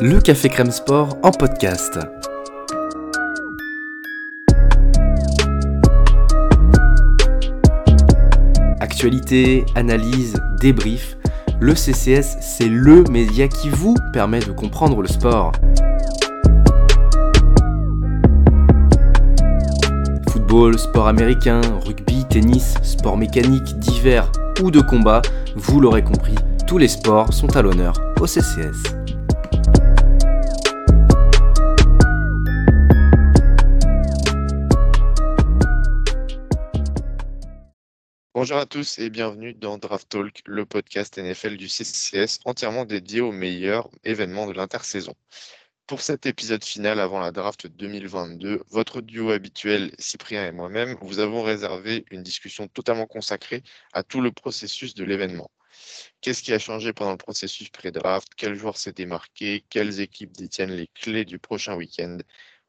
Le Café Crème Sport en podcast. Actualité, analyse, débrief, le CCS, c'est LE média qui vous permet de comprendre le sport. Football, sport américain, rugby, tennis, sport mécanique, divers ou de combat, vous l'aurez compris, tous les sports sont à l'honneur au CCS. Bonjour à tous et bienvenue dans Draft Talk, le podcast NFL du CCS entièrement dédié aux meilleurs événements de l'intersaison. Pour cet épisode final avant la draft 2022, votre duo habituel, Cyprien et moi-même, vous avons réservé une discussion totalement consacrée à tout le processus de l'événement. Qu'est-ce qui a changé pendant le processus pré-draft? Quels joueurs s'est démarqué? Quelles équipes détiennent les clés du prochain week-end?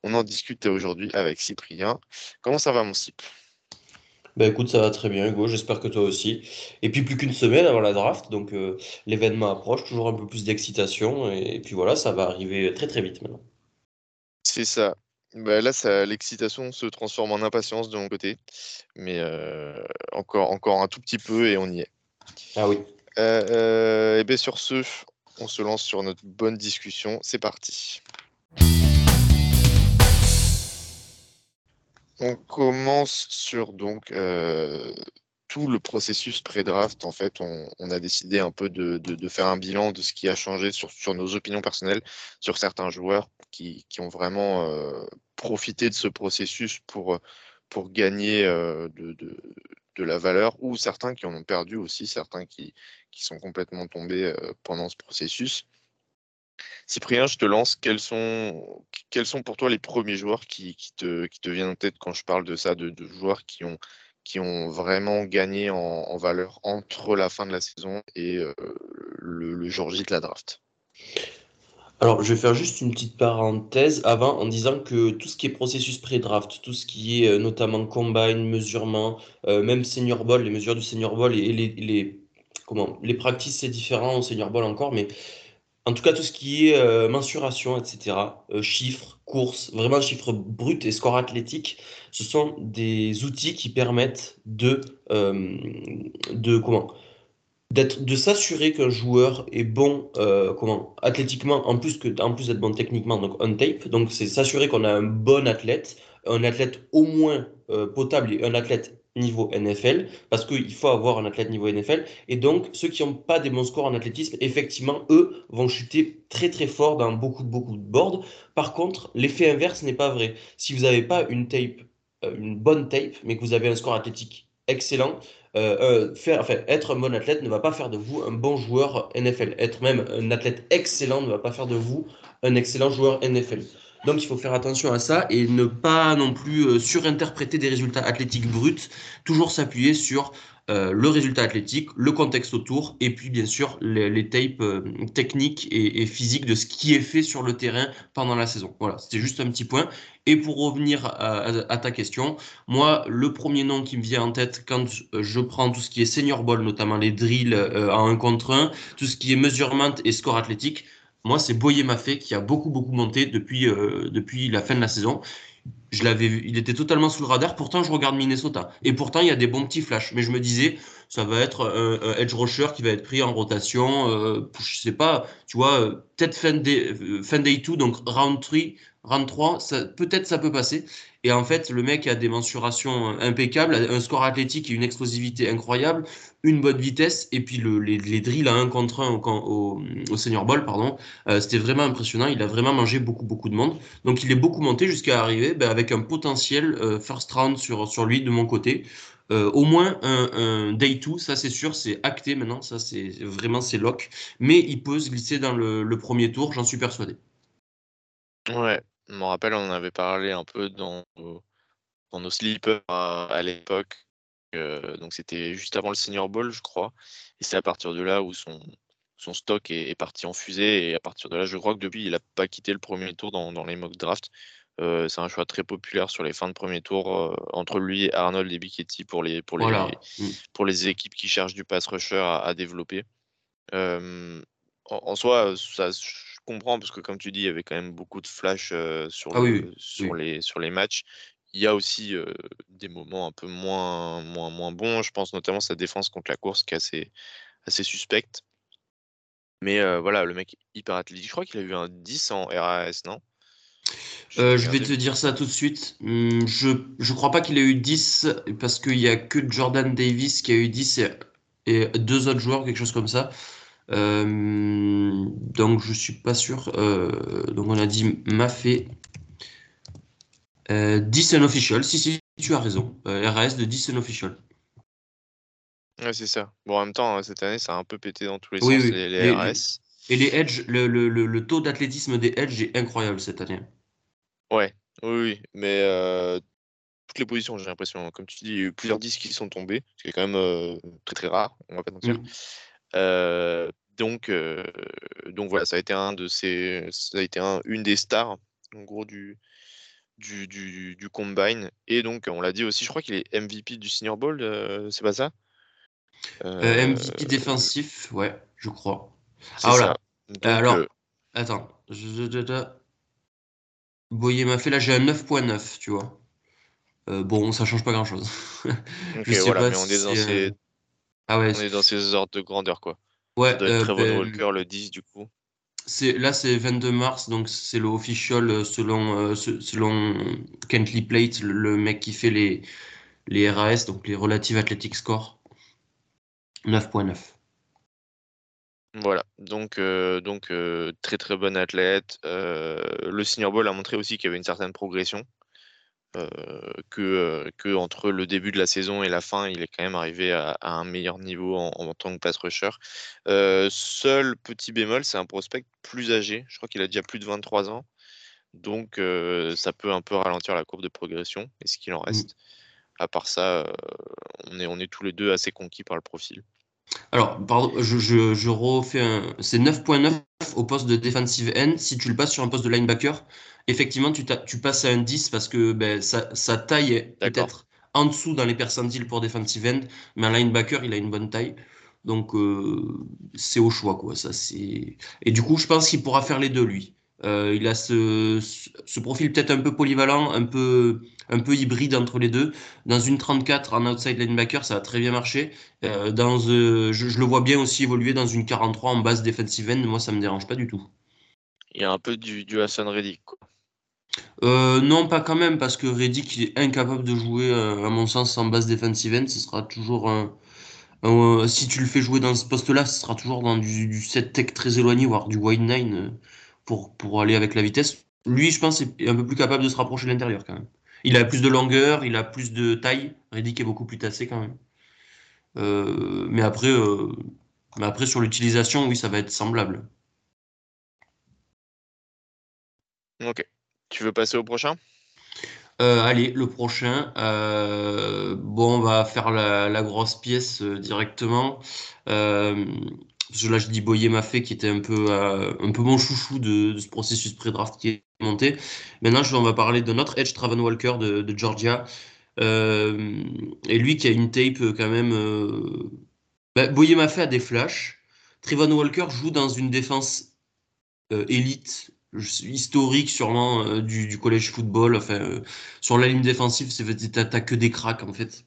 On en discute aujourd'hui avec Cyprien. Comment ça va mon Cyp? Bah écoute, ça va très bien, Hugo. J'espère que toi aussi. Et puis plus qu'une semaine avant la draft, donc euh, l'événement approche, toujours un peu plus d'excitation. Et, puis voilà, ça va arriver très très vite maintenant. C'est ça. Bah là, ça, l'excitation se transforme en impatience de mon côté, mais euh, encore, encore un tout petit peu et on y est. Ah oui. Euh, et bien sur ce, on se lance sur notre bonne discussion. C'est parti. On commence sur donc euh, tout le processus pré-draft. En fait, on, a décidé un peu de, faire un bilan de ce qui a changé sur, nos opinions personnelles, sur certains joueurs qui, ont vraiment euh, profité de ce processus pour, pour gagner euh, de, la valeur, ou certains qui en ont perdu aussi, certains qui, qui sont complètement tombés pendant ce processus. Cyprien, je te lance. Quels sont, quels sont pour toi les premiers joueurs qui, te, qui viennent en tête quand je parle de ça, de, joueurs qui ont, qui ont vraiment gagné en, valeur entre la fin de la saison et euh, le, jour J de la draft? Alors, je vais faire juste une petite parenthèse avant en disant que tout ce qui est processus pré-draft, tout ce qui est euh, notamment combine, mesurement, euh, même senior ball, les mesures du senior ball et, les, comment, les practices, c'est différent au senior ball encore, mais en tout cas, tout ce qui est euh, mensuration, etc., euh, chiffres, courses, vraiment chiffres bruts et scores athlétiques, ce sont des outils qui permettent de, euh, de comment d'être de s'assurer qu'un joueur est bon comment athlétiquement en plus que en plus d'être bon techniquement donc on tape donc c'est s'assurer qu'on a un bon athlète un athlète au moins potable et un athlète niveau NFL, parce qu'il faut avoir un athlète niveau NFL. Et donc, ceux qui n'ont pas des bons scores en athlétisme, effectivement, eux vont chuter très très fort dans beaucoup beaucoup de boards. Par contre, l'effet inverse n'est pas vrai. Si vous n'avez pas une tape, euh, une bonne tape, mais que vous avez un score athlétique excellent, euh, euh, faire, enfin, être un bon athlète ne va pas faire de vous un bon joueur NFL. Être même un athlète excellent ne va pas faire de vous un excellent joueur NFL. Donc il faut faire attention à ça et ne pas non plus euh, surinterpréter des résultats athlétiques bruts, toujours s'appuyer sur euh, le résultat athlétique, le contexte autour et puis bien sûr les, tapes euh, techniques et, physiques de ce qui est fait sur le terrain pendant la saison. Voilà, c'était juste un petit point. Et pour revenir à, ta question, moi, le premier nom qui me vient en tête quand je prends tout ce qui est senior ball, notamment les drills en 1 contre 1, tout ce qui est measurement et score athlétique, moi, c'est Boyer Maffé qui a beaucoup, beaucoup monté depuis, euh, depuis la fin de la saison. Je l'avais vu, il était totalement sous le radar. Pourtant, je regarde Minnesota. Et pourtant, il y a des bons petits flashs. Mais je me disais, ça va être un, edge rusher qui va être pris en rotation. Euh, je sais pas, tu vois, euh, peut-être fin day, fin day 2, donc round 3, round 3, peut-être ça peut passer. Et en fait, le mec a des mensurations impeccables, un score athlétique et une explosivité incroyable, une bonne vitesse, et puis le, les, drills à un contre un au, au, senior ball, pardon, euh, c'était vraiment impressionnant. Il a vraiment mangé beaucoup, beaucoup de monde. Donc il est beaucoup monté jusqu'à arriver ben, avec un potentiel euh, first round sur, lui de mon côté. Euh, au moins un, day 2, ça c'est sûr, c'est acté maintenant, ça c'est vraiment c'est lock. Mais il peut se glisser dans le premier tour, j'en suis persuadé. Ouais, je me rappelle, on en avait parlé un peu dans, dans nos sleepers à, l'époque. donc c'était juste avant le Senior Bowl, je crois. Et c'est à partir de là où son, son stock est, parti en fusée. Et à partir de là, je crois que depuis, il n'a pas quitté le premier tour dans, dans les mock drafts. c'est un choix très populaire sur les fins de premier tour entre lui et Arnold et Biketti pour les, pour, les, mmh. pour les équipes qui cherchent du pass rusher à, développer. en, soi, ça, comprends parce que comme tu dis, il y avait quand même beaucoup de flash sur, Ah oui, sur, Les, sur les matchs. Il y a aussi des moments un peu moins, moins, moins bons. Je pense notamment sa défense contre la course qui est assez, assez suspecte. Mais voilà, le mec hyper athlétique. Je crois qu'il a eu un 10 en RAS, non? Je vais te dire ça tout de suite. Hum, je ne crois pas qu'il ait eu 10 parce qu'il n'y a que Jordan Davis qui a eu 10 et, deux autres joueurs, quelque chose comme ça. Donc je suis pas sûr. donc on a dit Mafé. 10 official. Si, si, tu as raison. RAS de 10 official. Ouais, c'est ça. Bon, en même temps, cette année, ça a un peu pété dans tous les sens, les, RAS. Et les edge, le, le, le, taux d'athlétisme des edge est incroyable cette année. Ouais, oui, oui. Mais euh, toutes les positions, j'ai l'impression. Comme tu dis, il y a eu plusieurs disques qui sont tombés, ce qui est quand même euh, très très rare, on va pas mentir. Mmh. Euh, donc, donc voilà, ça a été un de ces, ça a été un, une des stars, en gros, du, du, du, du combine. Et donc, on l'a dit aussi, je crois qu'il est MVP du Senior Bowl, c'est pas ça? Euh, MVP défensif, ouais, je crois. Ah voilà. Alors, euh, attends. Boyer m'a fait là, j'ai un 9.9, tu vois. Euh, bon, ça change pas grand chose. ok, voilà, mais on est dans ces. Ah ouais, on est dans ces ordres de grandeur, quoi. Ouais, Trevor ben, Walker, le 10, du coup. Là, c'est 22 mars, donc c'est le official selon, selon Kentley Plate, le, mec qui fait les, les RAS, donc les Relative Athletic Score. 9.9. Voilà, donc, euh, donc euh, très très bon athlète. Euh, le Senior Ball a montré aussi qu'il y avait une certaine progression. Que, que, entre le début de la saison et la fin, il est quand même arrivé à, un meilleur niveau en, tant que pass rusher. seul petit bémol, c'est un prospect plus âgé. Je crois qu'il a déjà plus de 23 ans. Donc ça peut un peu ralentir la courbe de progression. Est-ce qu'il en mmh. reste À part ça, on, est, on est tous les deux assez conquis par le profil. Alors, pardon, je, je, refais un. C'est 9.9 au poste de defensive end. Si tu le passes sur un poste de linebacker, effectivement, tu, tu passes à un 10 parce que ben, sa, taille est peut-être en dessous dans les percentiles pour defensive end, mais un linebacker, il a une bonne taille. Donc, euh, c'est au choix, quoi. Ça, c'est... Et du coup, je pense qu'il pourra faire les deux, lui. Euh, il a ce, ce profil peut-être un peu polyvalent, un peu, un peu hybride entre les deux. Dans une 34 en outside linebacker, ça a très bien marché. Euh, dans, je, le vois bien aussi évoluer dans une 43 en base defensive end. Moi, ça me dérange pas du tout. Il y a un peu du, du Hassan Reddick. Non, pas quand même, parce que Reddick est incapable de jouer, à mon sens, en base defensive end. Ce sera toujours un. si tu le fais jouer dans ce poste-là, ce sera toujours dans du, set tech très éloigné, voire du wide nine pour, pour aller avec la vitesse. Lui, je pense, est un peu plus capable de se rapprocher de l'intérieur quand même. Il a plus de longueur, il a plus de taille. Reddick est beaucoup plus tassé quand même. Euh, mais, après, euh, mais après, sur l'utilisation, oui, ça va être semblable. Ok. Tu veux passer au prochain? Euh, Allez, le prochain. bon, on va faire la, grosse pièce directement là je dis Boyer m'a fait qui était un peu, euh, un peu mon chouchou de, ce processus pré-draft qui est monté. Maintenant, je, on va parler de notre Edge Traven Walker de, Georgia. Euh, et lui qui a une tape euh, quand même. Bah, Boyer m'a fait a des flashs. Trevon Walker joue dans une défense élite, historique sûrement du, collège football. Enfin, sur la ligne défensive, t'as que des cracks en fait.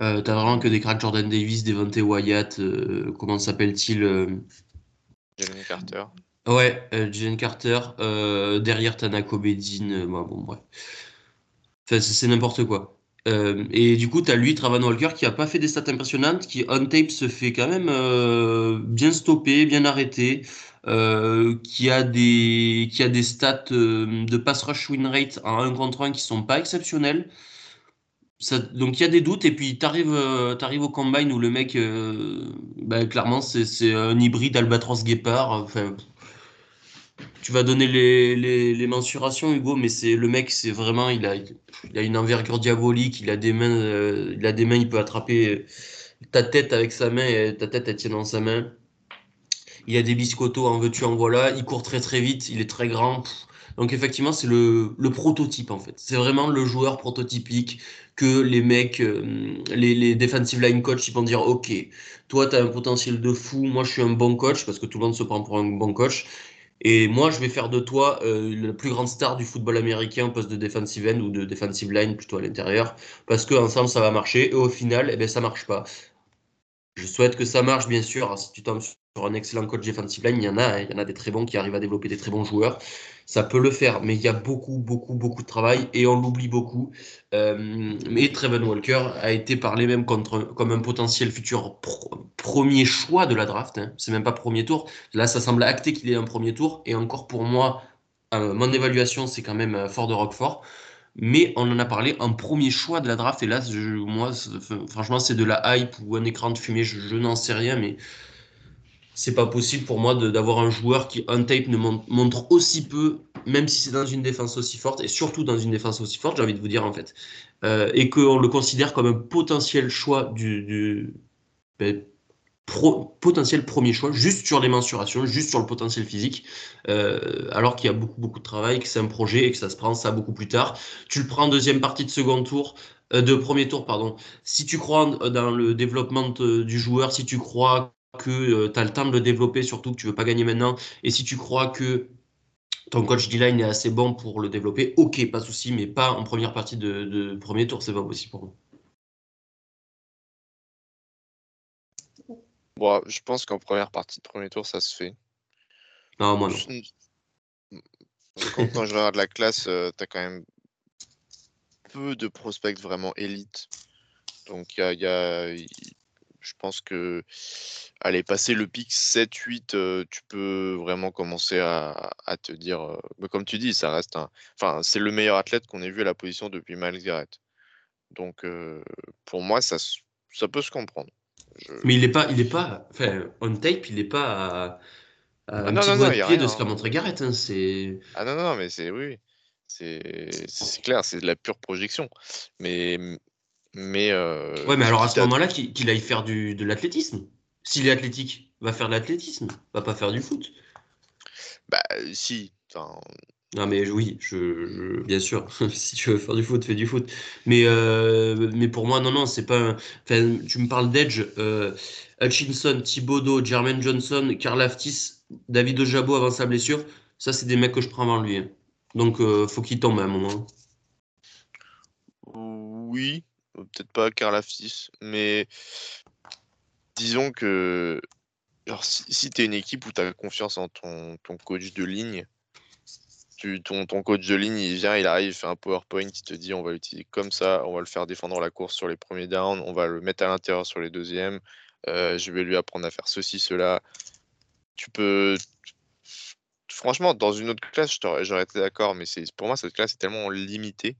Euh, t'as vraiment que des cracks Jordan Davis, Devontae Wyatt, euh, comment s'appelle-t-il euh... Jalen Carter. Ouais, euh, Jalen Carter. derrière Tanako Bedin. bon, bref. Enfin, c'est n'importe quoi. et du coup, tu as lui, Travan Walker, qui a pas fait des stats impressionnantes, qui on tape se fait quand même bien stopper, bien arrêter, qui, a des, qui a des stats de pass rush win rate en 1 contre 1 qui sont pas exceptionnels donc il y a des doutes et puis tu arrives, euh, au combine où le mec, euh, bah, clairement c'est un hybride albatros guépard. Tu vas donner les, mensurations Hugo, mais c'est le mec c'est vraiment il a, il a une envergure diabolique, il a des mains, euh, il a des mains, il peut attraper ta tête avec sa main et ta tête elle tient dans sa main. Il a des biscottos en veux-tu en voilà, il court très très vite, il est très grand. Donc effectivement, c'est le, prototype en fait. C'est vraiment le joueur prototypique que les mecs, euh, les, defensive line coach, ils vont dire, ok, toi, tu as un potentiel de fou, moi, je suis un bon coach, parce que tout le monde se prend pour un bon coach. Et moi, je vais faire de toi euh, la plus grande star du football américain au poste de defensive end ou de defensive line plutôt à l'intérieur, parce qu'ensemble, ça va marcher. Et au final, eh ben, ça marche pas. Je souhaite que ça marche, bien sûr. si tu tombes un excellent coach defensive line, il y en a, hein. il y en a des très bons qui arrivent à développer des très bons joueurs. Ça peut le faire, mais il y a beaucoup, beaucoup, beaucoup de travail et on l'oublie beaucoup. Euh, mais Trevor Walker a été parlé même contre, comme un potentiel futur premier choix de la draft. Hein. C'est même pas premier tour. Là, ça semble acté qu'il est un premier tour. Et encore pour moi, euh, mon évaluation, c'est quand même euh, fort de Roquefort mais on en a parlé en premier choix de la draft. Et là, moi, franchement, c'est de la hype ou un écran de fumée, je, n'en sais rien, mais c'est pas possible pour moi d'avoir un joueur qui, on tape, ne montre, aussi peu, même si c'est dans une défense aussi forte, et surtout dans une défense aussi forte, j'ai envie de vous dire, en fait, euh, et qu'on le considère comme un potentiel choix du, ben, potentiel premier choix, juste sur les mensurations, juste sur le potentiel physique, euh, alors qu'il y a beaucoup, beaucoup de travail, que c'est un projet et que ça se prend ça beaucoup plus tard. Tu le prends en deuxième partie de second tour, euh, de premier tour, pardon. Si tu crois dans le développement du joueur, si tu crois que euh, tu as le temps de le développer, surtout que tu veux pas gagner maintenant, et si tu crois que ton coach D-line est assez bon pour le développer, ok, pas de souci, mais pas en première partie de, de premier tour, c'est pas possible pour moi. je pense qu'en première partie de premier tour, ça se fait. Non, moi Quand, je regarde la classe, euh, tu as quand même peu de prospects vraiment élites. Donc, il y a, je pense que aller passer le pic 7-8, euh, tu peux vraiment commencer à, te dire. Euh, comme tu dis, ça reste un. Enfin, c'est le meilleur athlète qu'on ait vu à la position depuis Miles Garrett. Donc, pour moi, ça, ça peut se comprendre. Mais il n'est pas, il est pas, enfin, on tape, il n'est pas à, à ah un non, petit non, de pied de ce qu'a montré Garrett. Hein, c'est... Ah non, non, mais c'est oui, c'est, c'est clair, c'est de la pure projection. Mais, mais. Euh, ouais, mais alors à ce moment-là, qu'il, aille faire du, de l'athlétisme. S'il est athlétique, va faire de l'athlétisme, va pas faire du foot. Bah si. Enfin, non, mais oui, je, bien sûr, si tu veux faire du foot, fais du foot. Mais, euh, mais pour moi, non, non, c'est pas. Enfin, tu me parles d'Edge, euh, Hutchinson, Thibodeau, Jermaine Johnson, Karl Aftis, David Ojabo avant sa blessure. Ça, c'est des mecs que je prends avant lui. Hein. Donc, faut qu'il tombe à un moment. Oui, peut-être pas Aftis, mais disons que. Alors, si, tu es une équipe où tu as confiance en ton, ton coach de ligne, ton, coach de ligne, il vient, il arrive, il fait un PowerPoint, il te dit on va l'utiliser comme ça, on va le faire défendre la course sur les premiers downs, on va le mettre à l'intérieur sur les deuxièmes, euh, je vais lui apprendre à faire ceci, cela. Tu peux. Franchement, dans une autre classe, j'aurais été d'accord, mais pour moi, cette classe est tellement limitée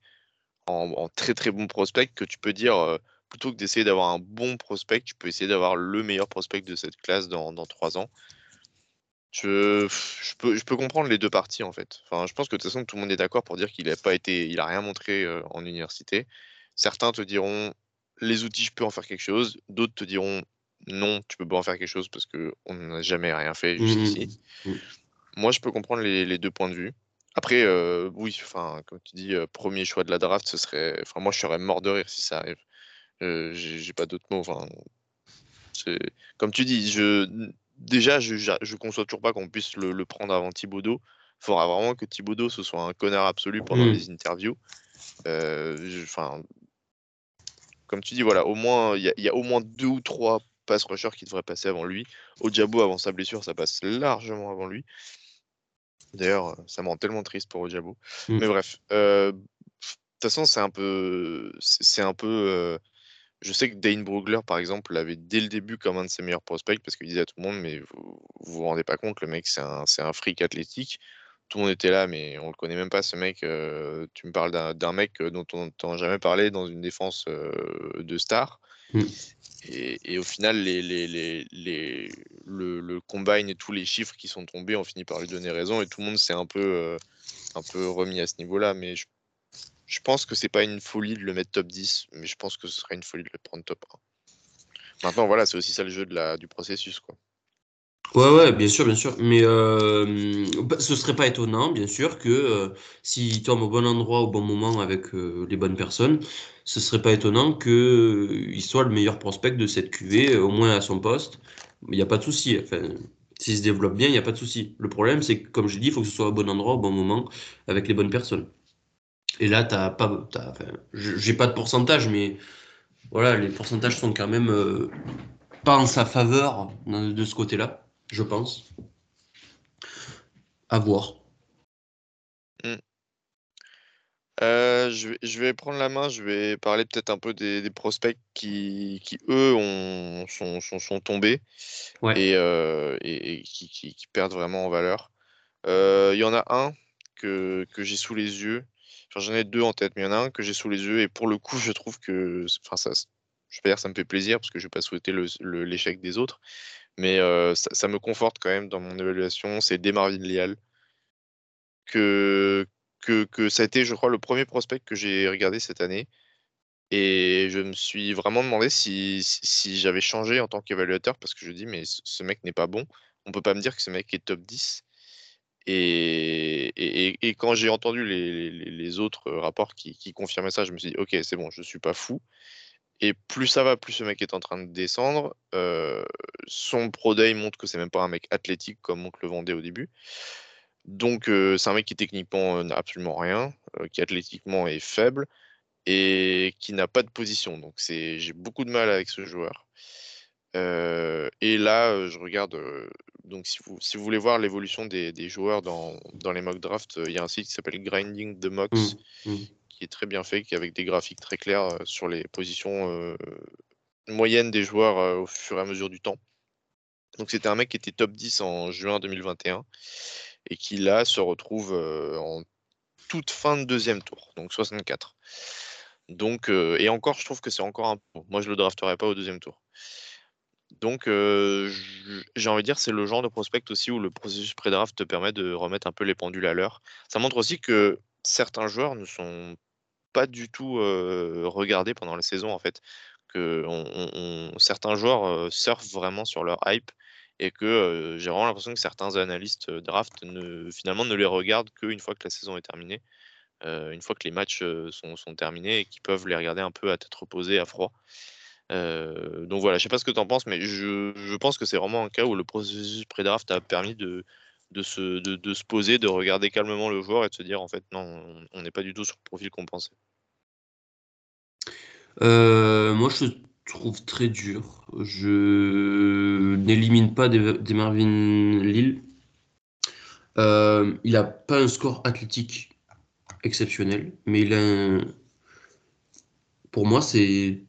en, très très bon prospect que tu peux dire, euh, plutôt que d'essayer d'avoir un bon prospect, tu peux essayer d'avoir le meilleur prospect de cette classe dans, dans 3 ans. Je, je, peux, je peux comprendre les deux parties en fait. Enfin, je pense que de toute façon tout le monde est d'accord pour dire qu'il n'a pas été, il a rien montré euh, en université. Certains te diront les outils, je peux en faire quelque chose. D'autres te diront non, tu peux pas en faire quelque chose parce que on n'a jamais rien fait mmh jusqu'ici. Mmh. Moi, je peux comprendre les, les, deux points de vue. Après, euh, oui, enfin, comme tu dis, euh, premier choix de la draft, ce serait. Enfin, moi, je serais mort de rire si ça arrive. J'ai pas d'autres mots. Enfin, comme tu dis, je déjà, je, je conçois toujours pas qu'on puisse le, prendre avant Thibaudot. Il faudra vraiment que Thibaudot ce soit un connard absolu pendant mmh. les interviews. Euh, enfin, comme tu dis, voilà, au moins il y, a au moins deux ou trois pass rushers qui devraient passer avant lui. Ojabo avant sa blessure, ça passe largement avant lui. D'ailleurs, ça me rend tellement triste pour Ojabo. Mmh. Mais bref, euh, de toute façon, c'est un peu, c'est un peu euh, je sais que Dane Brugler, par exemple, l'avait dès le début comme un de ses meilleurs prospects parce qu'il disait à tout le monde, mais vous vous, vous rendez pas compte, le mec, c'est un, un fric athlétique. Tout le monde était là, mais on le connaît même pas, ce mec. Euh, tu me parles d'un, mec euh, dont on n'entend jamais parlé dans une défense euh, de star. Mmh. Et, au final, le, combine et tous les chiffres qui sont tombés ont fini par lui donner raison et tout le monde s'est un peu, peu remis à ce niveau-là. Mais je pense que c'est pas une folie de le mettre top 10, mais je pense que ce serait une folie de le prendre top 1. Maintenant, voilà, c'est aussi ça le jeu du processus. Quoi. Ouais, ouais, bien sûr, bien sûr. Mais euh, bah, ce serait pas étonnant, bien sûr, que euh, s'il tombe au bon endroit au bon moment avec euh, les bonnes personnes, ce serait pas étonnant que euh, soit le meilleur prospect de cette QV, euh, au moins à son poste. Il n'y a pas de souci. Enfin, s'il se développe bien, il n'y a pas de souci. Le problème, c'est que, comme je dis, il faut que ce soit au bon endroit au bon moment avec les bonnes personnes. Et là, t'as pas, t'as, enfin, j'ai pas de pourcentage, mais voilà, les pourcentages sont quand même euh, pas en sa faveur de ce côté-là, je pense. À voir. Euh, je vais, je vais prendre la main, je vais parler peut-être un peu des, des prospects qui, qui eux, ont, sont, sont, sont tombés Ouais. et, euh, et- et qui, qui- qui perdent vraiment en valeur. Euh, Il y en a un que, que j'ai sous les yeux. Enfin, j'en ai deux en tête, mais il y en a un que j'ai sous les yeux et pour le coup, je trouve que, enfin, ça, je vais pas dire que ça me fait plaisir parce que je vais pas souhaiter l'échec des autres, mais ça, me conforte quand même dans mon évaluation. C'est Demarvin Lial que, que, ça a été, je crois, le premier prospect que j'ai regardé cette année. Et je me suis vraiment demandé si, si, j'avais changé en tant qu'évaluateur parce que je dis, mais ce mec n'est pas bon. On peut pas me dire que ce mec est top 10. Et, et, quand j'ai entendu les, les- autres rapports qui, qui confirmaient ça, je me suis dit, ok, c'est bon, je suis pas fou. Et plus ça va, plus ce mec est en train de descendre. Euh, son Pro Day montre que c'est même pas un mec athlétique comme on le vendait au début. Donc, euh, c'est un mec qui techniquement euh, n'a absolument rien, qui athlétiquement est faible et qui n'a pas de position. Donc, c'est, j'ai beaucoup de mal avec ce joueur. Et là, je regarde. donc, si vous, si vous voulez voir l'évolution des, joueurs dans, les mock drafts, il y a un site qui s'appelle Grinding the Mocks Mm, mm. Qui est très bien fait, qui avec des graphiques très clairs euh, sur les positions euh, moyennes des joueurs euh, au fur et à mesure du temps. Donc, c'était un mec qui était top 10 en juin 2021 et qui là se retrouve en toute fin de deuxième tour, donc 64. Donc, et encore, je trouve que c'est encore un peu. Moi, je le drafterais pas au deuxième tour. Donc, j'ai envie de dire, c'est le genre de prospect aussi où le processus pré-draft te permet de remettre un peu les pendules à l'heure. Ça montre aussi que certains joueurs ne sont pas du tout regardés pendant la saison, en fait. Que certains joueurs surfent vraiment sur leur hype et que j'ai vraiment l'impression que certains analystes draft ne, finalement ne les regardent qu'une fois que la saison est terminée, une fois que les matchs sont, terminés et qu'ils peuvent les regarder un peu à tête reposée, à froid. Donc voilà, je sais pas ce que tu en penses, mais je pense que c'est vraiment un cas où le processus pré-draft a permis de, de, se, de, se poser, de regarder calmement le joueur et de se dire en fait non, on- n'est pas du tout sur le profil qu'on pensait. Euh, moi, je trouve très dur. Je n'élimine pas des, Marvin Lille. Euh, il a pas un score athlétique exceptionnel, mais il a un... Pour moi, c'est...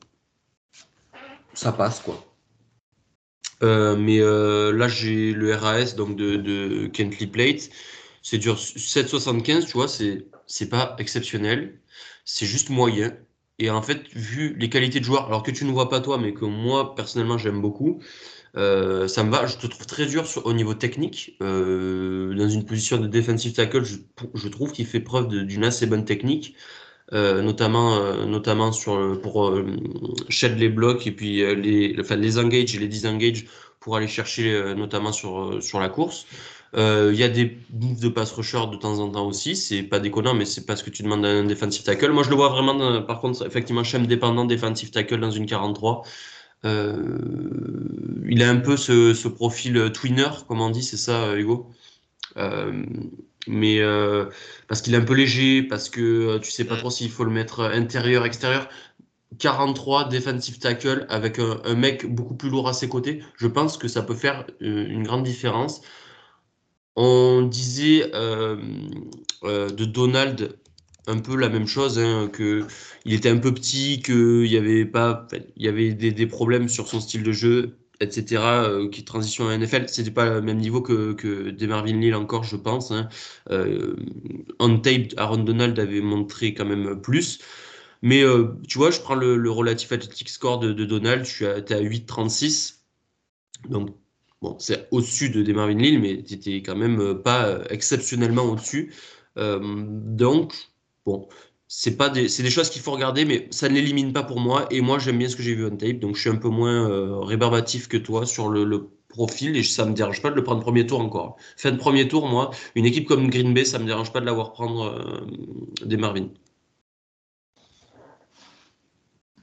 Ça passe, quoi. Euh, mais euh, là, j'ai le RAS donc de, de Kentley Plate. C'est dur. 7,75, tu vois, c'est pas exceptionnel. C'est juste moyen. Et en fait, vu les qualités de joueur, alors que tu ne vois pas toi, mais que moi, personnellement, j'aime beaucoup, euh, ça me va. Je te trouve très dur au niveau technique. Dans une position de defensive tackle, je, je trouve qu'il fait preuve d'une assez bonne technique. Euh, notamment, euh, notamment sur, le- pour euh, shed les blocs et puis euh, les, enfin, les engage et les disengage pour aller chercher euh, notamment sur, euh, sur la course. Euh, Il y a des moves de pass rusher de temps en temps aussi, c'est pas déconnant, mais c'est parce que tu demandes un defensive tackle. Moi, je le vois vraiment, par contre, effectivement, Shem dépendant defensive tackle dans une 43. Euh, il a un peu ce, ce profil euh, twinner, comme on dit, c'est ça, euh, Hugo? Mais euh, parce qu'il est un peu léger, parce que euh, tu sais pas trop s'il faut le mettre euh, intérieur, extérieur. 43 defensive tackle avec un, un mec beaucoup plus lourd à ses côtés, je pense que ça peut faire une grande différence. On disait euh, euh, de Donald un peu la même chose, hein, que il était un peu petit, qu'il y avait pas, il y avait des, des problèmes sur son style de jeu, etc. euh, qui transition à NFL, c'était pas le même niveau que, que des Marvin encore, je pense. Hein. Euh, on tape, Aaron Donald avait montré quand même plus. Mais euh, tu vois, je prends le, le relatif athletic score de, Donald, je suis à, t'es à 8,36. Donc, bon, c'est au-dessus de des Marvin mais tu n'étais quand même euh, pas exceptionnellement au-dessus. Donc, bon, c'est pas des, c'est des choses qu'il faut regarder, mais ça ne l'élimine pas pour moi. Et moi, j'aime bien ce que j'ai vu on tape, donc je suis un peu moins euh, rébarbatif que toi sur le, le profil et ça me dérange pas de le prendre premier tour encore. Fin de premier tour, moi, une équipe comme Green Bay, ça me dérange pas de l'avoir prendre euh, des Marvin.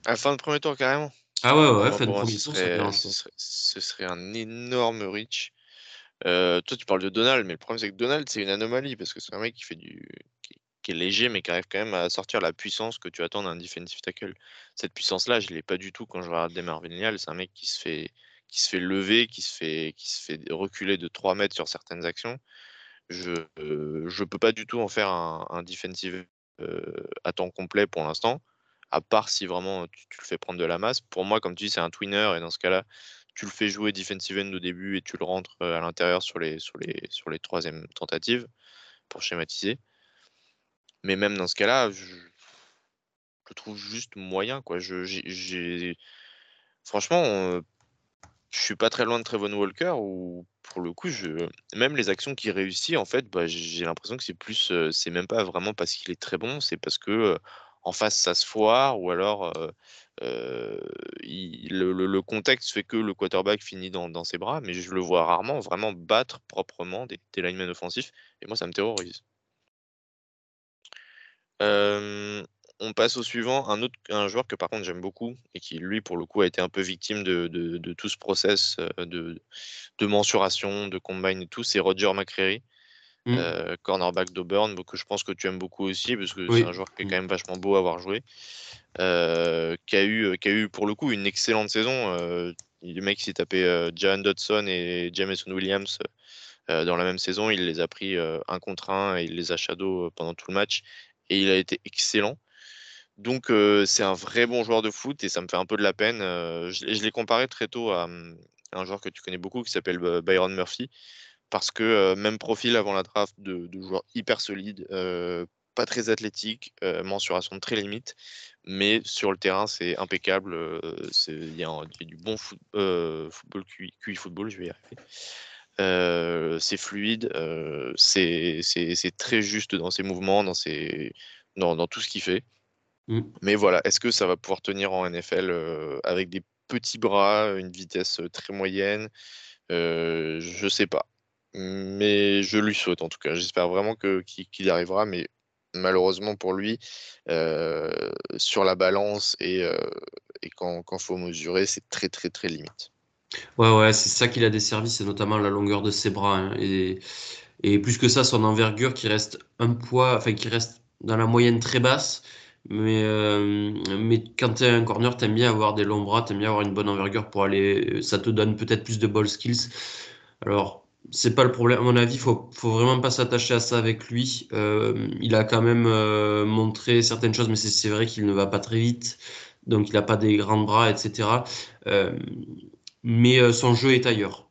À fin de premier tour, carrément. Ah ouais, ouais, fin de premier tour, ce serait, un énorme reach. Euh, toi, tu parles de Donald, mais le problème, c'est que Donald, c'est une anomalie parce que c'est un mec qui fait du. Léger, mais qui arrive quand même à sortir la puissance que tu attends d'un defensive tackle. Cette puissance-là, je ne l'ai pas du tout quand je regarde des Marvin C'est un mec qui se fait qui se fait lever, qui se fait, qui se fait reculer de 3 mètres sur certaines actions. Je ne euh, peux pas du tout en faire un, un defensive euh, à temps complet pour l'instant, à part si vraiment tu, le fais prendre de la masse. Pour moi, comme tu dis, c'est un twinner, et dans ce cas-là, tu le fais jouer defensive end au début et tu le rentres euh, à l'intérieur sur les, sur, les, sur les troisièmes tentatives pour schématiser. Mais même dans ce cas-là, je, le trouve juste moyen. Quoi. Je, j'ai, franchement, je suis pas très loin de Trevon Walker où pour le coup, je... même les actions qu'il réussit, en fait, bah, j'ai l'impression que c'est plus, c'est même pas vraiment parce qu'il est très bon, c'est parce que en face ça se foire ou alors le, contexte fait que le quarterback finit dans, ses bras, mais je le vois rarement vraiment battre proprement des, des linemen offensifs et moi ça me terrorise on passe au suivant, un autre un joueur que par contre j'aime beaucoup et qui lui pour le coup a été un peu victime de, tout ce process de, de, mensuration, de combine et tout, c'est Roger McCreary, euh, cornerback d'Auburn, que je pense que tu aimes beaucoup aussi parce que c'est un joueur qui est mmh. quand même vachement beau à avoir joué, euh, qui, a eu, qui a eu pour le coup une excellente saison. le mec s'est tapé John Dodson et Jameson Williams dans la même saison, il les a pris un contre un et il les a shadow pendant tout le match et il a été excellent. Donc c'est un vrai bon joueur de foot et ça me fait un peu de la peine. je, l'ai comparé très tôt à, mmh, un joueur que tu connais beaucoup qui s'appelle Byron Murphy parce que même profil avant la draft de, joueur hyper solide, pas très athlétique, mensuration très limite, mais sur le terrain c'est impeccable. Il y, a du bon football QI, football, je vais y arriver. C'est fluide, c'est très juste dans ses mouvements, dans, ses, dans tout ce qu'il fait. Mmh. Mais voilà, est-ce que ça va pouvoir tenir en NFL avec des petits bras, une vitesse très moyenne? Je ne sais pas. Mais je lui souhaite en tout cas. J'espère vraiment qu'il y arrivera, mais malheureusement pour lui, sur la balance et, et quand il faut mesurer, c'est très très très limite. Ouais, ouais, c'est ça qu'il a desservi, c'est notamment la longueur de ses bras. Hein, et, plus que ça, son envergure qui reste un poids, enfin qui reste dans la moyenne très basse. Mais, euh, mais quand tu es un corner, tu aimes bien avoir des longs bras, tu aimes bien avoir une bonne envergure pour aller. Ça te donne peut-être plus de ball skills. Alors, c'est pas le problème. À mon avis, faut, faut vraiment pas s'attacher à ça avec lui. Euh, il a quand même euh, montré certaines choses, mais c'est vrai qu'il ne va pas très vite. Donc, il n'a pas des grands bras, etc. mais son jeu est ailleurs.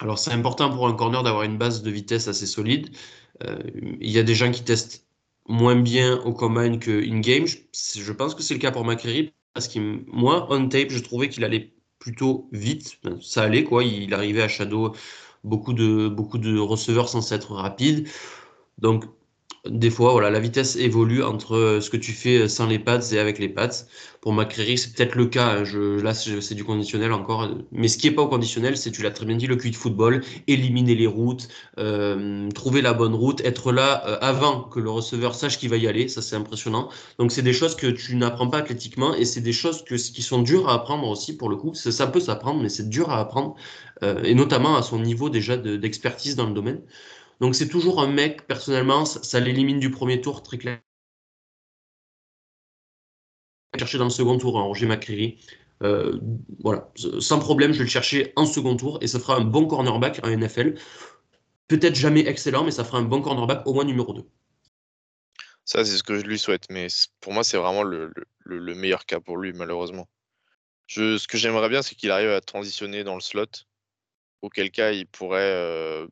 Alors, c'est important pour un corner d'avoir une base de vitesse assez solide. il y a des gens qui testent moins bien au combine que in-game. Je, pense que c'est le cas pour McCreary moi, on tape, je trouvais qu'il allait plutôt vite. Ça allait, quoi. Il arrivait à shadow beaucoup de, beaucoup de receveurs sans être rapide. Donc, des fois, voilà, la vitesse évolue entre euh, ce que tu fais euh, sans les pads et avec les pads. Pour McCreary, c'est peut-être le cas. Hein. Je, là, c'est du conditionnel encore. Mais ce qui n'est pas au conditionnel, c'est, tu l'as très bien dit, le QI de football, éliminer les routes, euh, trouver la bonne route, être là avant que le receveur sache qu'il va y aller. Ça, c'est impressionnant. Donc, c'est des choses que tu n'apprends pas athlétiquement et c'est des choses qui sont dures à apprendre aussi, pour le coup. Ça peut s'apprendre, mais c'est dur à apprendre. et notamment à son niveau déjà d'expertise dans le domaine. Donc c'est toujours un mec, personnellement, ça, l'élimine du premier tour, très clair. Chercher dans le second tour un Roger McCreary. Euh, voilà, sans problème, je vais le chercher en second tour et ça fera un bon cornerback en NFL. Peut-être jamais excellent, mais ça fera un bon cornerback au moins numéro 2. Ça, c'est ce que je lui souhaite, mais pour moi, c'est vraiment le, meilleur cas pour lui, malheureusement. ce que j'aimerais bien, c'est qu'il arrive à transitionner dans le slot, auquel cas il pourrait euh,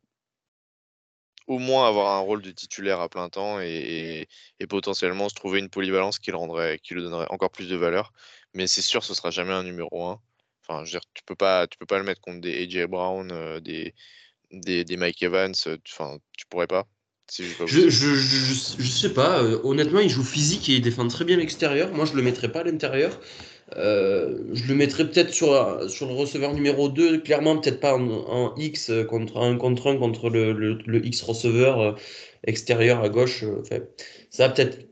au moins avoir un rôle de titulaire à plein temps et, potentiellement se trouver une polyvalence qui le, rendrait, qui lui donnerait encore plus de valeur. Mais c'est sûr, ce sera jamais un numéro 1. Enfin, je veux dire, tu peux pas, tu peux pas le mettre contre des AJ Brown, euh, des, des, Mike Evans. Euh, enfin, tu pourrais pas. Je, je, sais pas. Euh, honnêtement, il joue physique et il défend très bien l'extérieur. Moi, je le mettrais pas à l'intérieur. je le mettrais peut-être sur, sur le receveur numéro 2, clairement, peut-être pas en, X contre un contre un contre le, le, X receveur extérieur à gauche. ça peut-être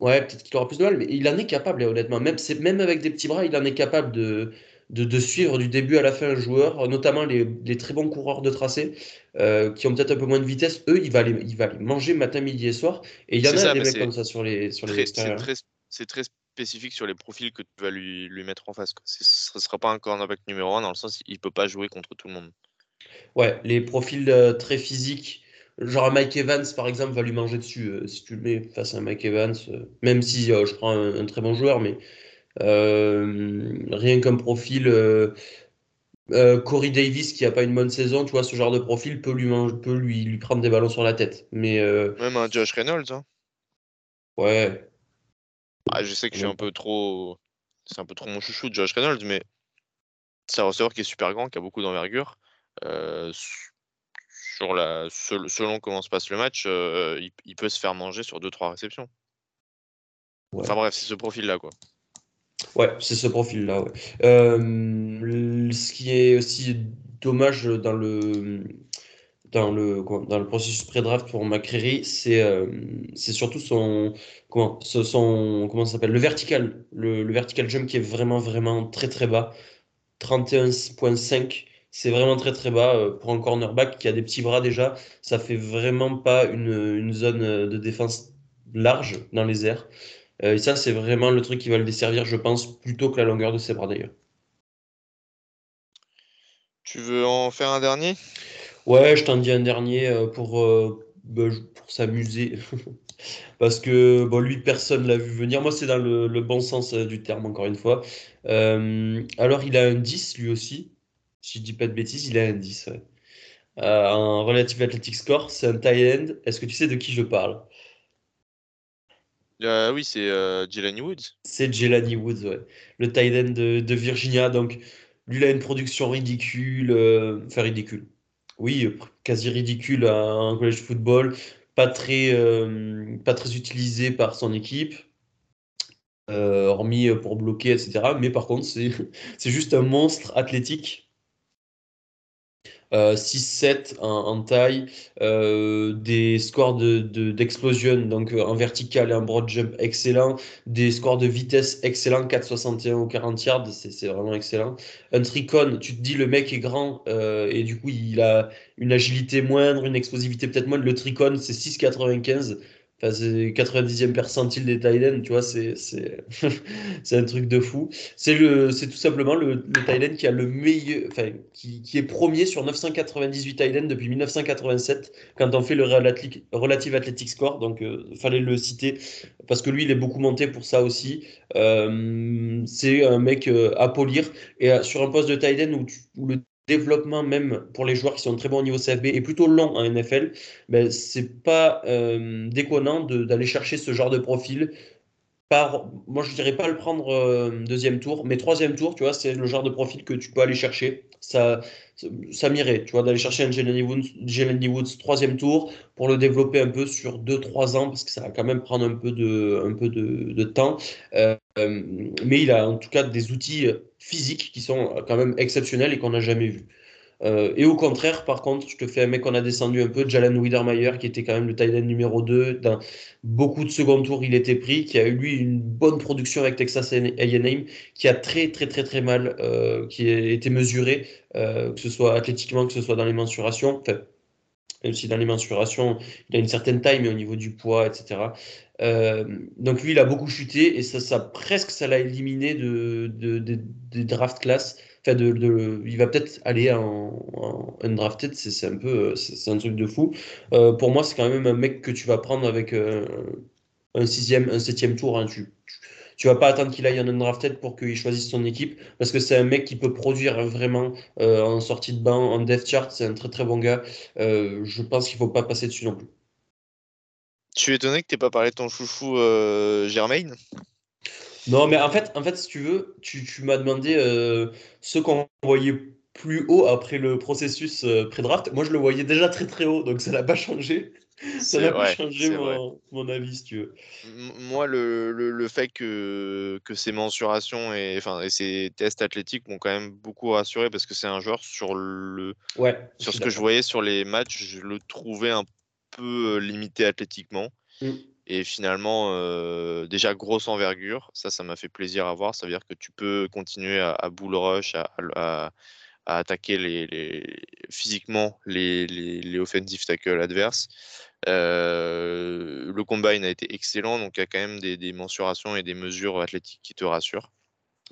Ouais, peut-être qu'il aura plus de mal, mais il en est capable, honnêtement. Même, même avec des petits bras, il en est capable de, de, suivre du début à la fin un joueur, notamment les, les très bons coureurs de tracé, euh, qui ont peut-être un peu moins de vitesse. Eux, il va les, il va les manger matin, midi et soir. Et il y en a des mecs comme ça sur les, sur les C'est très, spécifique sur les profils que tu vas lui, lui mettre en face. Ce ne sera pas un cornerback numéro 1 dans le sens il peut pas jouer contre tout le monde. Ouais, les profils euh, très physiques Genre Mike Evans, par exemple, va lui manger dessus euh, si tu le mets face à Mike Evans, euh, même si euh, je prends un, très bon joueur, mais rien qu'un profil. Corey Davis qui a pas une bonne saison, tu vois, ce genre de profil peut lui, peut lui, lui prendre des ballons sur la tête. Mais, Même un Josh Reynolds. Hein. Ouais. Ah, je sais que je suis un peu trop. C'est un peu trop mon chouchou de Josh Reynolds, mais c'est un receveur qui est super grand, qui a beaucoup d'envergure sur la, selon comment se passe le match, euh, il, peut se faire manger sur 2-3 réceptions. Enfin bref, c'est ce profil-là, quoi. Ouais, c'est ce profil-là. Ouais. Euh, ce qui est aussi dommage dans le dans le dans le processus pré-draft pour McCreary, c'est euh, surtout son comment son comment ça s'appelle le vertical le, vertical jump qui est vraiment vraiment très très bas 31.5 c'est vraiment très très bas euh, pour un cornerback qui a des petits bras déjà. Ça fait vraiment pas une, zone euh, de défense large dans les airs. Euh, et ça, c'est vraiment le truc qui va le desservir, je pense, plutôt que la longueur de ses bras d'ailleurs. Tu veux en faire un dernier? Ouais, je t'en dis un dernier pour, bah, pour s'amuser. Parce que bon, lui, personne l'a vu venir. Moi, c'est dans le, bon sens du terme, encore une fois. alors, il a un 10 lui aussi si je dis pas de bêtises, il a un 10. Euh, un relative athletic score, c'est un tight end. Est-ce que tu sais de qui je parle? Euh, Oui, c'est euh, Jelani Woods. C'est Jelani Woods, ouais. Le tight end de, Virginia. Donc, lui, il a une production ridicule. enfin, ridicule. Oui, quasi ridicule en college football. Pas très, pas très utilisé par son équipe. hormis pour bloquer, etc. Mais par contre, c'est juste un monstre athlétique 6-7 euh, en, taille, euh, des scores d'explosion, de, donc euh, en vertical et en broad jump excellent, des scores de vitesse excellents, 4,61 ou 40 yards, c'est vraiment excellent. Un tricon, tu te dis le mec est grand et du coup il a une agilité moindre, une explosivité peut-être moindre. Le tricon c'est 6,95 c'est 90e percentile des Thaïlandais, tu vois, c'est, un truc de fou. C'est, tout simplement le, le qui a le meilleur, enfin, qui, qui, est premier sur 998 Thaïlandais depuis 1987, quand on fait le Relative Athletic Score, donc euh, fallait le citer, parce que lui, il est beaucoup monté pour ça aussi. Euh, c'est un mec euh, à polir, et sur un poste de Thaïlandais où, où le développement, même pour les joueurs qui sont très bons au niveau CFB, est plutôt long en NFL, ben, c'est pas euh, déconnant d'aller chercher ce genre de profil. Par, moi, je dirais pas le prendre euh, deuxième tour, mais troisième tour, tu vois, c'est le genre de profil que tu peux aller chercher. Ça, ça m'irait, tu vois, d'aller chercher un Jelani Woods, Woods, troisième tour pour le développer un peu sur 2-3 ans, parce que ça va quand même prendre un peu de, un peu de, de temps. Euh, mais il a en tout cas des outils physiques qui sont quand même exceptionnels et qu'on n'a jamais vus. Euh, et au contraire, par contre, je te fais un mec qu'on a descendu un peu, Jalen Widermeyer, qui était quand même le tight numéro 2. Dans beaucoup de second tour, il était pris, qui a eu lui une bonne production avec Texas A&M, qui a très très très très mal, euh, qui a été mesuré, euh, que ce soit athlétiquement, que ce soit dans les mensurations. Enfin, même si dans les mensurations, il a une certaine taille, mais au niveau du poids, etc. donc lui, il a beaucoup chuté et ça, ça presque, ça l'a éliminé de, de, draft class de, il va peut-être aller en, undrafted, c'est un peu, c'est un truc de fou. Euh, pour moi, c'est quand même un mec que tu vas prendre avec euh, un sixième, un septième tour. Hein. Tu, tu, vas pas attendre qu'il aille en undrafted pour qu'il choisisse son équipe, parce que c'est un mec qui peut produire vraiment euh, en sortie de banc, en death chart. C'est un très très bon gars. je pense qu'il faut pas passer dessus non plus. Tu es étonné que tu pas parlé de ton chouchou Germain? Non, mais en fait, en fait, si tu veux, tu, tu m'as demandé euh, ceux qu'on voyait plus haut après le processus pré-draft. Moi, je le voyais déjà très très haut, donc ça n'a pas changé. Ça n'a pas changé mon, avis, si tu veux. Moi, le, le, fait que, que ces mensurations et, enfin, et ces tests athlétiques m'ont quand même beaucoup rassuré parce que c'est un joueur sur, le, ouais, sur ce que je voyais sur les matchs, je le trouvais un peu limité athlétiquement. Mmh. Et finalement, déjà grosse envergure, ça, ça m'a fait plaisir à voir. Ça veut dire que tu peux continuer à, bull rush, à, à attaquer les, physiquement les, les, offensive tackles adverses. Le combine a été excellent, donc il y a quand même des, mensurations et des mesures athlétiques qui te rassurent.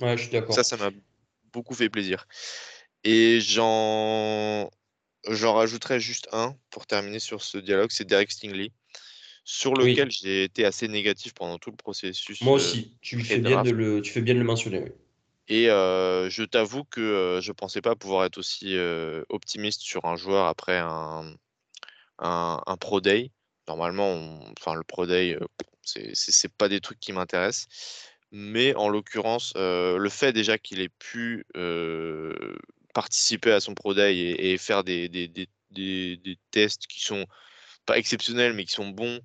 Ouais, je suis d'accord. Ça, ça m'a beaucoup fait plaisir. Et j'en, j'en rajouterai juste un pour terminer sur ce dialogue, c'est Derek Stingley, sur lequel j'ai été assez négatif pendant tout le processus. Moi aussi, tu, fais bien de le, tu fais bien de le mentionner. Oui. Et je t'avoue que je pensais pas pouvoir être aussi optimiste sur un joueur après un, un, Pro Day. Normalement, enfin, le Pro Day, c'est pas des trucs qui m'intéressent. Mais en l'occurrence, le fait déjà qu'il ait pu participer à son Pro Day et, faire des, tests qui sont pas exceptionnels, mais qui sont bons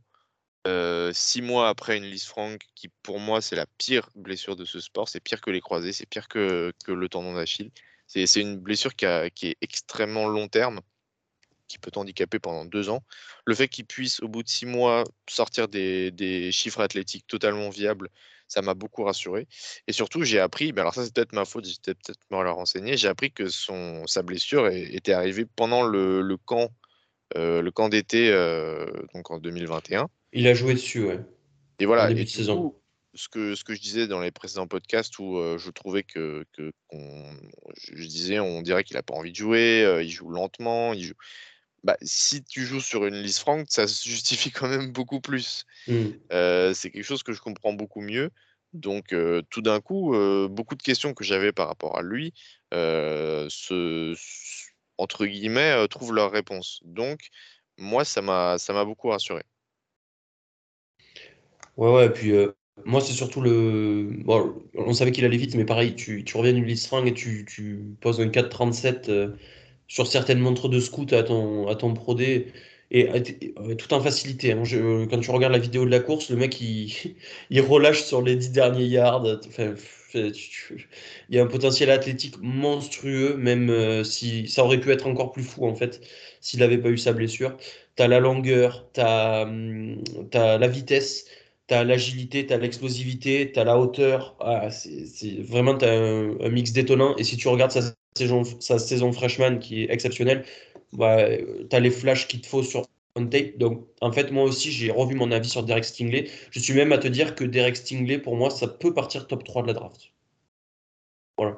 euh, six mois après une Lise Frank, qui pour moi c'est la pire blessure de ce sport, c'est pire que les croisés, c'est pire que, le tendon d'Achille. C'est une blessure qui, est extrêmement long terme, qui peut t'handicaper pendant deux ans. Le fait qu'il puisse au bout de six mois sortir des, chiffres athlétiques totalement viables, ça m'a beaucoup rassuré. Et surtout, j'ai appris, ben alors ça c'est peut-être ma faute, j'étais peut-être mal renseigné, j'ai appris que son, sa blessure était arrivée pendant le, camp, euh, le camp d'été, euh, donc en 2021. Il a joué dessus, ouais. Et voilà. Début de saison. ce que, ce que je disais dans les précédents podcasts où je trouvais que, que je, disais on dirait qu'il a pas envie de jouer, il joue lentement, il joue. Bah, si tu joues sur une liste frank, ça se justifie quand même beaucoup plus. Mmh. c'est quelque chose que je comprends beaucoup mieux. Donc, tout d'un coup, beaucoup de questions que j'avais par rapport à lui, se, entre guillemets, trouvent leur réponse. Donc, moi, ça m'a beaucoup rassuré. Ouais, ouais, et puis moi, c'est surtout le. Bon, on savait qu'il allait vite, mais pareil, tu, tu reviens d'une string et tu, tu poses un 4,37 euh, sur certaines montres de scout à ton, à ton Pro et euh, tout en facilité. hein. Quand tu regardes la vidéo de la course, le mec, il, il relâche sur les 10 derniers yards. Il y a un potentiel athlétique monstrueux, même si ça aurait pu être encore plus fou, en fait, s'il n'avait pas eu sa blessure. Tu as la longueur, tu as, hum, la vitesse tu as l'agilité, tu as l'explosivité, tu as la hauteur. Ah, c'est vraiment as un, mix détonnant. Et si tu regardes saison, sa saison freshman qui est exceptionnelle, bah, tu as les flashs qu'il te faut sur on tape. Donc, en fait, moi aussi, j'ai revu mon avis sur Derek Stingley. Je suis même à te dire que Derek Stingley, pour moi, ça peut partir top 3 de la draft. Voilà.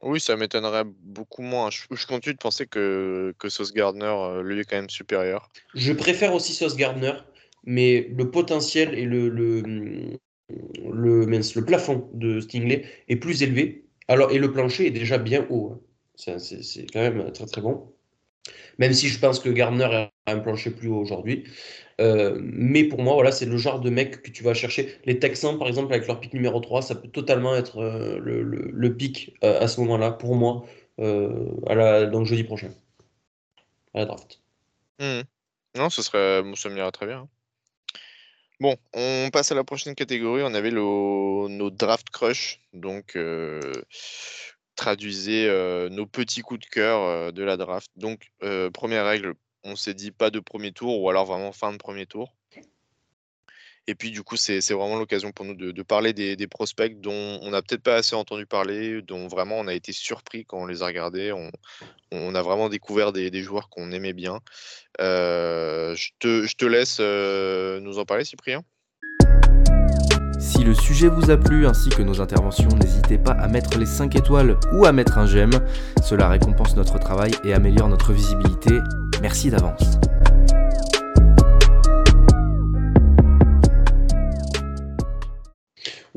Oui, ça m'étonnerait beaucoup moins. Je, continue de penser que, que Sauce Gardner, euh, lui, est quand même supérieur. Je préfère aussi Sauce Gardner mais le potentiel et le, le, le, le plafond de Stingley est plus élevé. Alors, et le plancher est déjà bien haut. Hein. C'est quand même très très bon. Même si je pense que Gardner a un plancher plus haut aujourd'hui. Euh, mais pour moi, voilà, c'est le genre de mec que tu vas chercher. Les Texans, par exemple, avec leur pic numéro 3, ça peut totalement être euh, le, le, pic euh, à ce moment-là, pour moi, donc jeudi prochain, à la draft. Mmh. Non, ce serait, ça me très bien. Bon, on passe à la prochaine catégorie. On avait nos draft crush, donc traduisez nos petits coups de cœur de la draft. Donc, première règle, on s'est dit pas de premier tour ou alors vraiment fin de premier tour. Et puis, du coup, c'est vraiment l'occasion pour nous de, parler des, prospects dont on n'a peut-être pas assez entendu parler, dont vraiment on a été surpris quand on les a regardés. On, a vraiment découvert des, joueurs qu'on aimait bien. Euh, je, te, laisse euh, nous en parler, Cyprien. Si le sujet vous a plu ainsi que nos interventions, n'hésitez pas à mettre les 5 étoiles ou à mettre un j'aime. Cela récompense notre travail et améliore notre visibilité. Merci d'avance.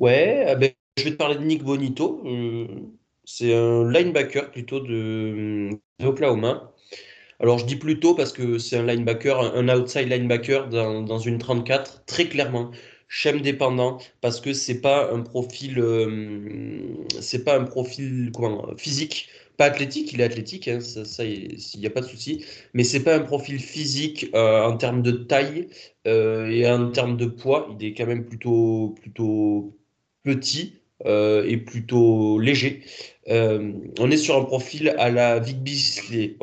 Ouais, ah ben, je vais te parler de Nick Bonito. Euh, c'est un linebacker plutôt de, Oklahoma. Alors je dis plutôt parce que c'est un linebacker, un outside linebacker dans, une 34, très clairement. Chem dépendant parce que c'est pas un profil, euh, c'est pas un profil physique pas athlétique, il est athlétique, hein, ça, il n'y a pas de souci, mais c'est pas un profil physique euh, en termes de taille et en termes de poids, il est quand même plutôt, plutôt petit euh, et plutôt léger. on est sur un profil à la Vic Bisley.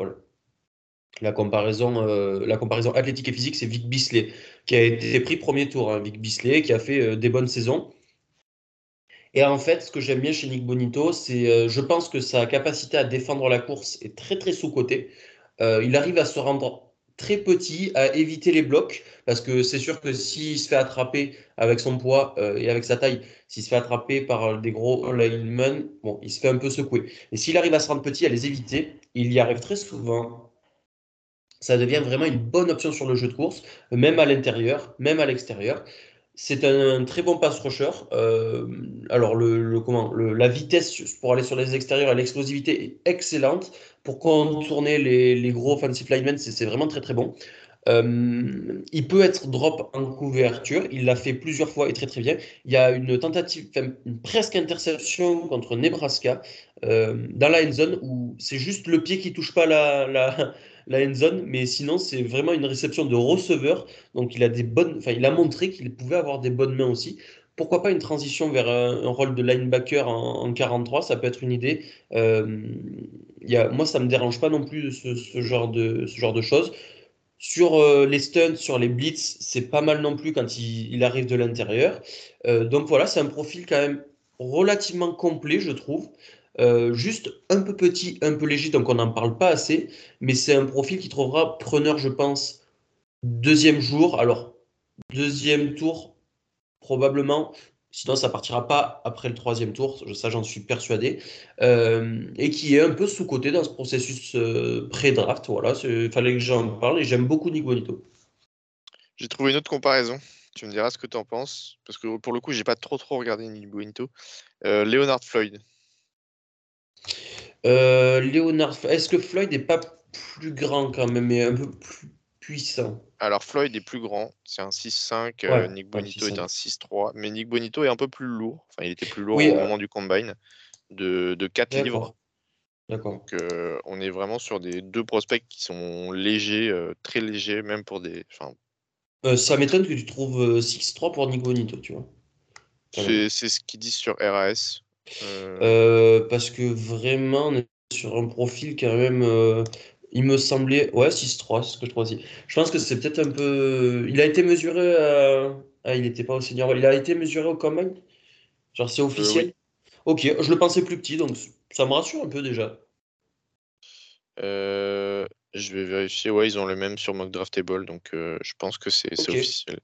La comparaison, la comparaison athlétique et physique, c'est Vic Bisley, qui a été pris premier tour. Hein, Vic Bisley, qui a fait des bonnes saisons. Et en fait, ce que j'aime bien chez Nick Bonito, c'est, euh, je pense que sa capacité à défendre la course est très très sous-cotée. Euh, il arrive à se rendre très petit, à éviter les blocs, parce que c'est sûr que s'il se fait attraper avec son poids euh, et avec sa taille, s'il se fait attraper par des gros linemen, bon, il se fait un peu secouer. Et s'il arrive à se rendre petit, à les éviter, il y arrive très souvent. Ça devient vraiment une bonne option sur le jeu de course, même à l'intérieur, même à l'extérieur. C'est un, très bon pass rusher. Euh, alors, le, comment, la vitesse pour aller sur les extérieurs et l'explosivité est excellente. Pour contourner les, les gros offensive linemen, c'est vraiment très très bon. Euh, il peut être drop en couverture. Il l'a fait plusieurs fois et très très bien. Il y a une tentative, une presque interception contre Nebraska euh, dans la end zone où c'est juste le pied qui touche pas la, la, la end zone, mais sinon c'est vraiment une réception de receveur. Donc il a des bonnes, enfin il a montré qu'il pouvait avoir des bonnes mains aussi. Pourquoi pas une transition vers un, rôle de linebacker en, 43, ça peut être une idée. Euh, y a, moi ça me dérange pas non plus ce, genre de ce genre de choses. Sur euh, les stunts, sur les blitz, c'est pas mal non plus quand il, arrive de l'intérieur. Euh, donc voilà, c'est un profil quand même relativement complet, je trouve. Euh, juste un peu petit, un peu léger, donc on n'en parle pas assez, mais c'est un profil qui trouvera preneur, je pense, deuxième jour. Alors, deuxième tour, probablement, sinon ça partira pas après le troisième tour, ça j'en suis persuadé, euh, et qui est un peu sous-côté dans ce processus euh, pré-draft. Voilà, il fallait que j'en parle et j'aime beaucoup Nick Bonito. J'ai trouvé une autre comparaison. Tu me diras ce que tu en penses, parce que pour le coup, j'ai pas trop trop regardé Nick Bonito. Leonard Floyd. Euh, Léonard, est-ce que Floyd n'est pas plus grand quand même, mais un peu plus puissant? Alors Floyd est plus grand, c'est un 6'5, euh, Nick Bonito est un 6'3, mais Nick Bonito est un peu plus lourd, enfin il était plus lourd au euh, moment du combine, de, de 4 livres. D'accord. Donc on est vraiment sur des deux prospects qui sont légers, très légers, même pour des. ça m'étonne que tu trouves 6'3 pour Nick Bonito, tu vois. C'est ce qu'ils disent sur RAS. Euh. Euh, parce que vraiment, on est sur un profil quand même. Euh, il me semblait. Ouais, 6-3, c'est ce que je crois aussi. Je pense que c'est peut-être un peu. Il a été mesuré. Ah, il n'était pas au senior. Il a été mesuré au combine Genre, c'est officiel? Ok, je le pensais plus petit, donc ça me rassure un peu déjà. je vais vérifier. Ouais, ils ont le même sur Mock Draftable, donc je pense que c'est officiel.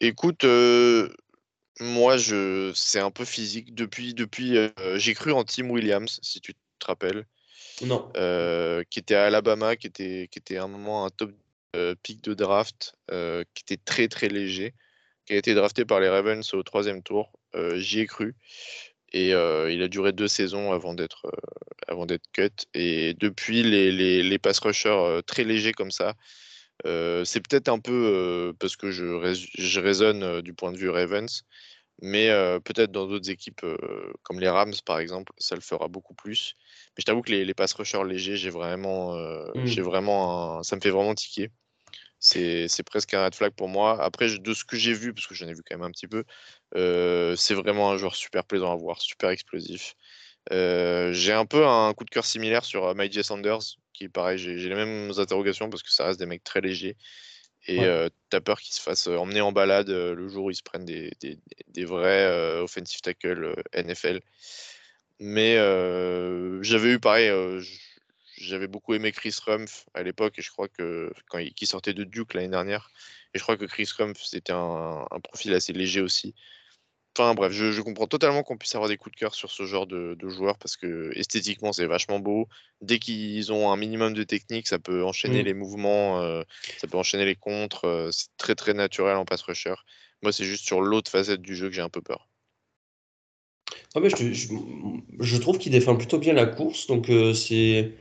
Écoute, moi, je c'est un peu physique. Depuis depuis, j'ai cru en Tim Williams, si tu te rappelles? Non. qui était à Alabama, qui était qui était à un moment un top, pick de draft, qui était très, très léger, qui a été drafté par les Ravens au troisième tour. j'y ai cru et il a duré deux saisons avant d'être, avant d'être cut et depuis les les les pass rushers, très légers comme ça, c'est peut-être un peu, parce que je je raisonne, du point de vue Ravens. Mais peut-être dans d'autres équipes comme les Rams, par exemple, ça le fera beaucoup plus. Mais je t'avoue que les, les pass rushers légers, j'ai vraiment, mmh. j'ai vraiment ça me fait vraiment tiquer. C'est presque un red flag pour moi. Après, de ce que j'ai vu, parce que j'en ai vu quand même un petit peu, c'est vraiment un joueur super plaisant à voir, super explosif. J'ai un peu un coup de cœur similaire sur Mike Sanders, qui est pareil, j'ai les mêmes interrogations parce que ça reste des mecs très légers. Et t'as peur qu'ils se fassent emmener en balade le jour où ils se prennent des, des, des vrais offensive tackle NFL. Mais j'avais eu pareil, j'avais beaucoup aimé Chris Rumpf à l'époque, et je crois que quand il qui sortait de Duke l'année dernière, et je crois que Chris Rumpf c'était un, un, profil assez léger aussi. Enfin bref, je, comprends totalement qu'on puisse avoir des coups de cœur sur ce genre de, joueurs parce que esthétiquement c'est vachement beau. Dès qu'ils ont un minimum de technique, ça peut enchaîner mmh. les mouvements, euh, ça peut enchaîner les contres. Euh, c'est très très naturel en pass rusher. Moi, c'est juste sur l'autre facette du jeu que j'ai un peu peur. Ah je, trouve qu'il défend plutôt bien la course, donc euh, c'est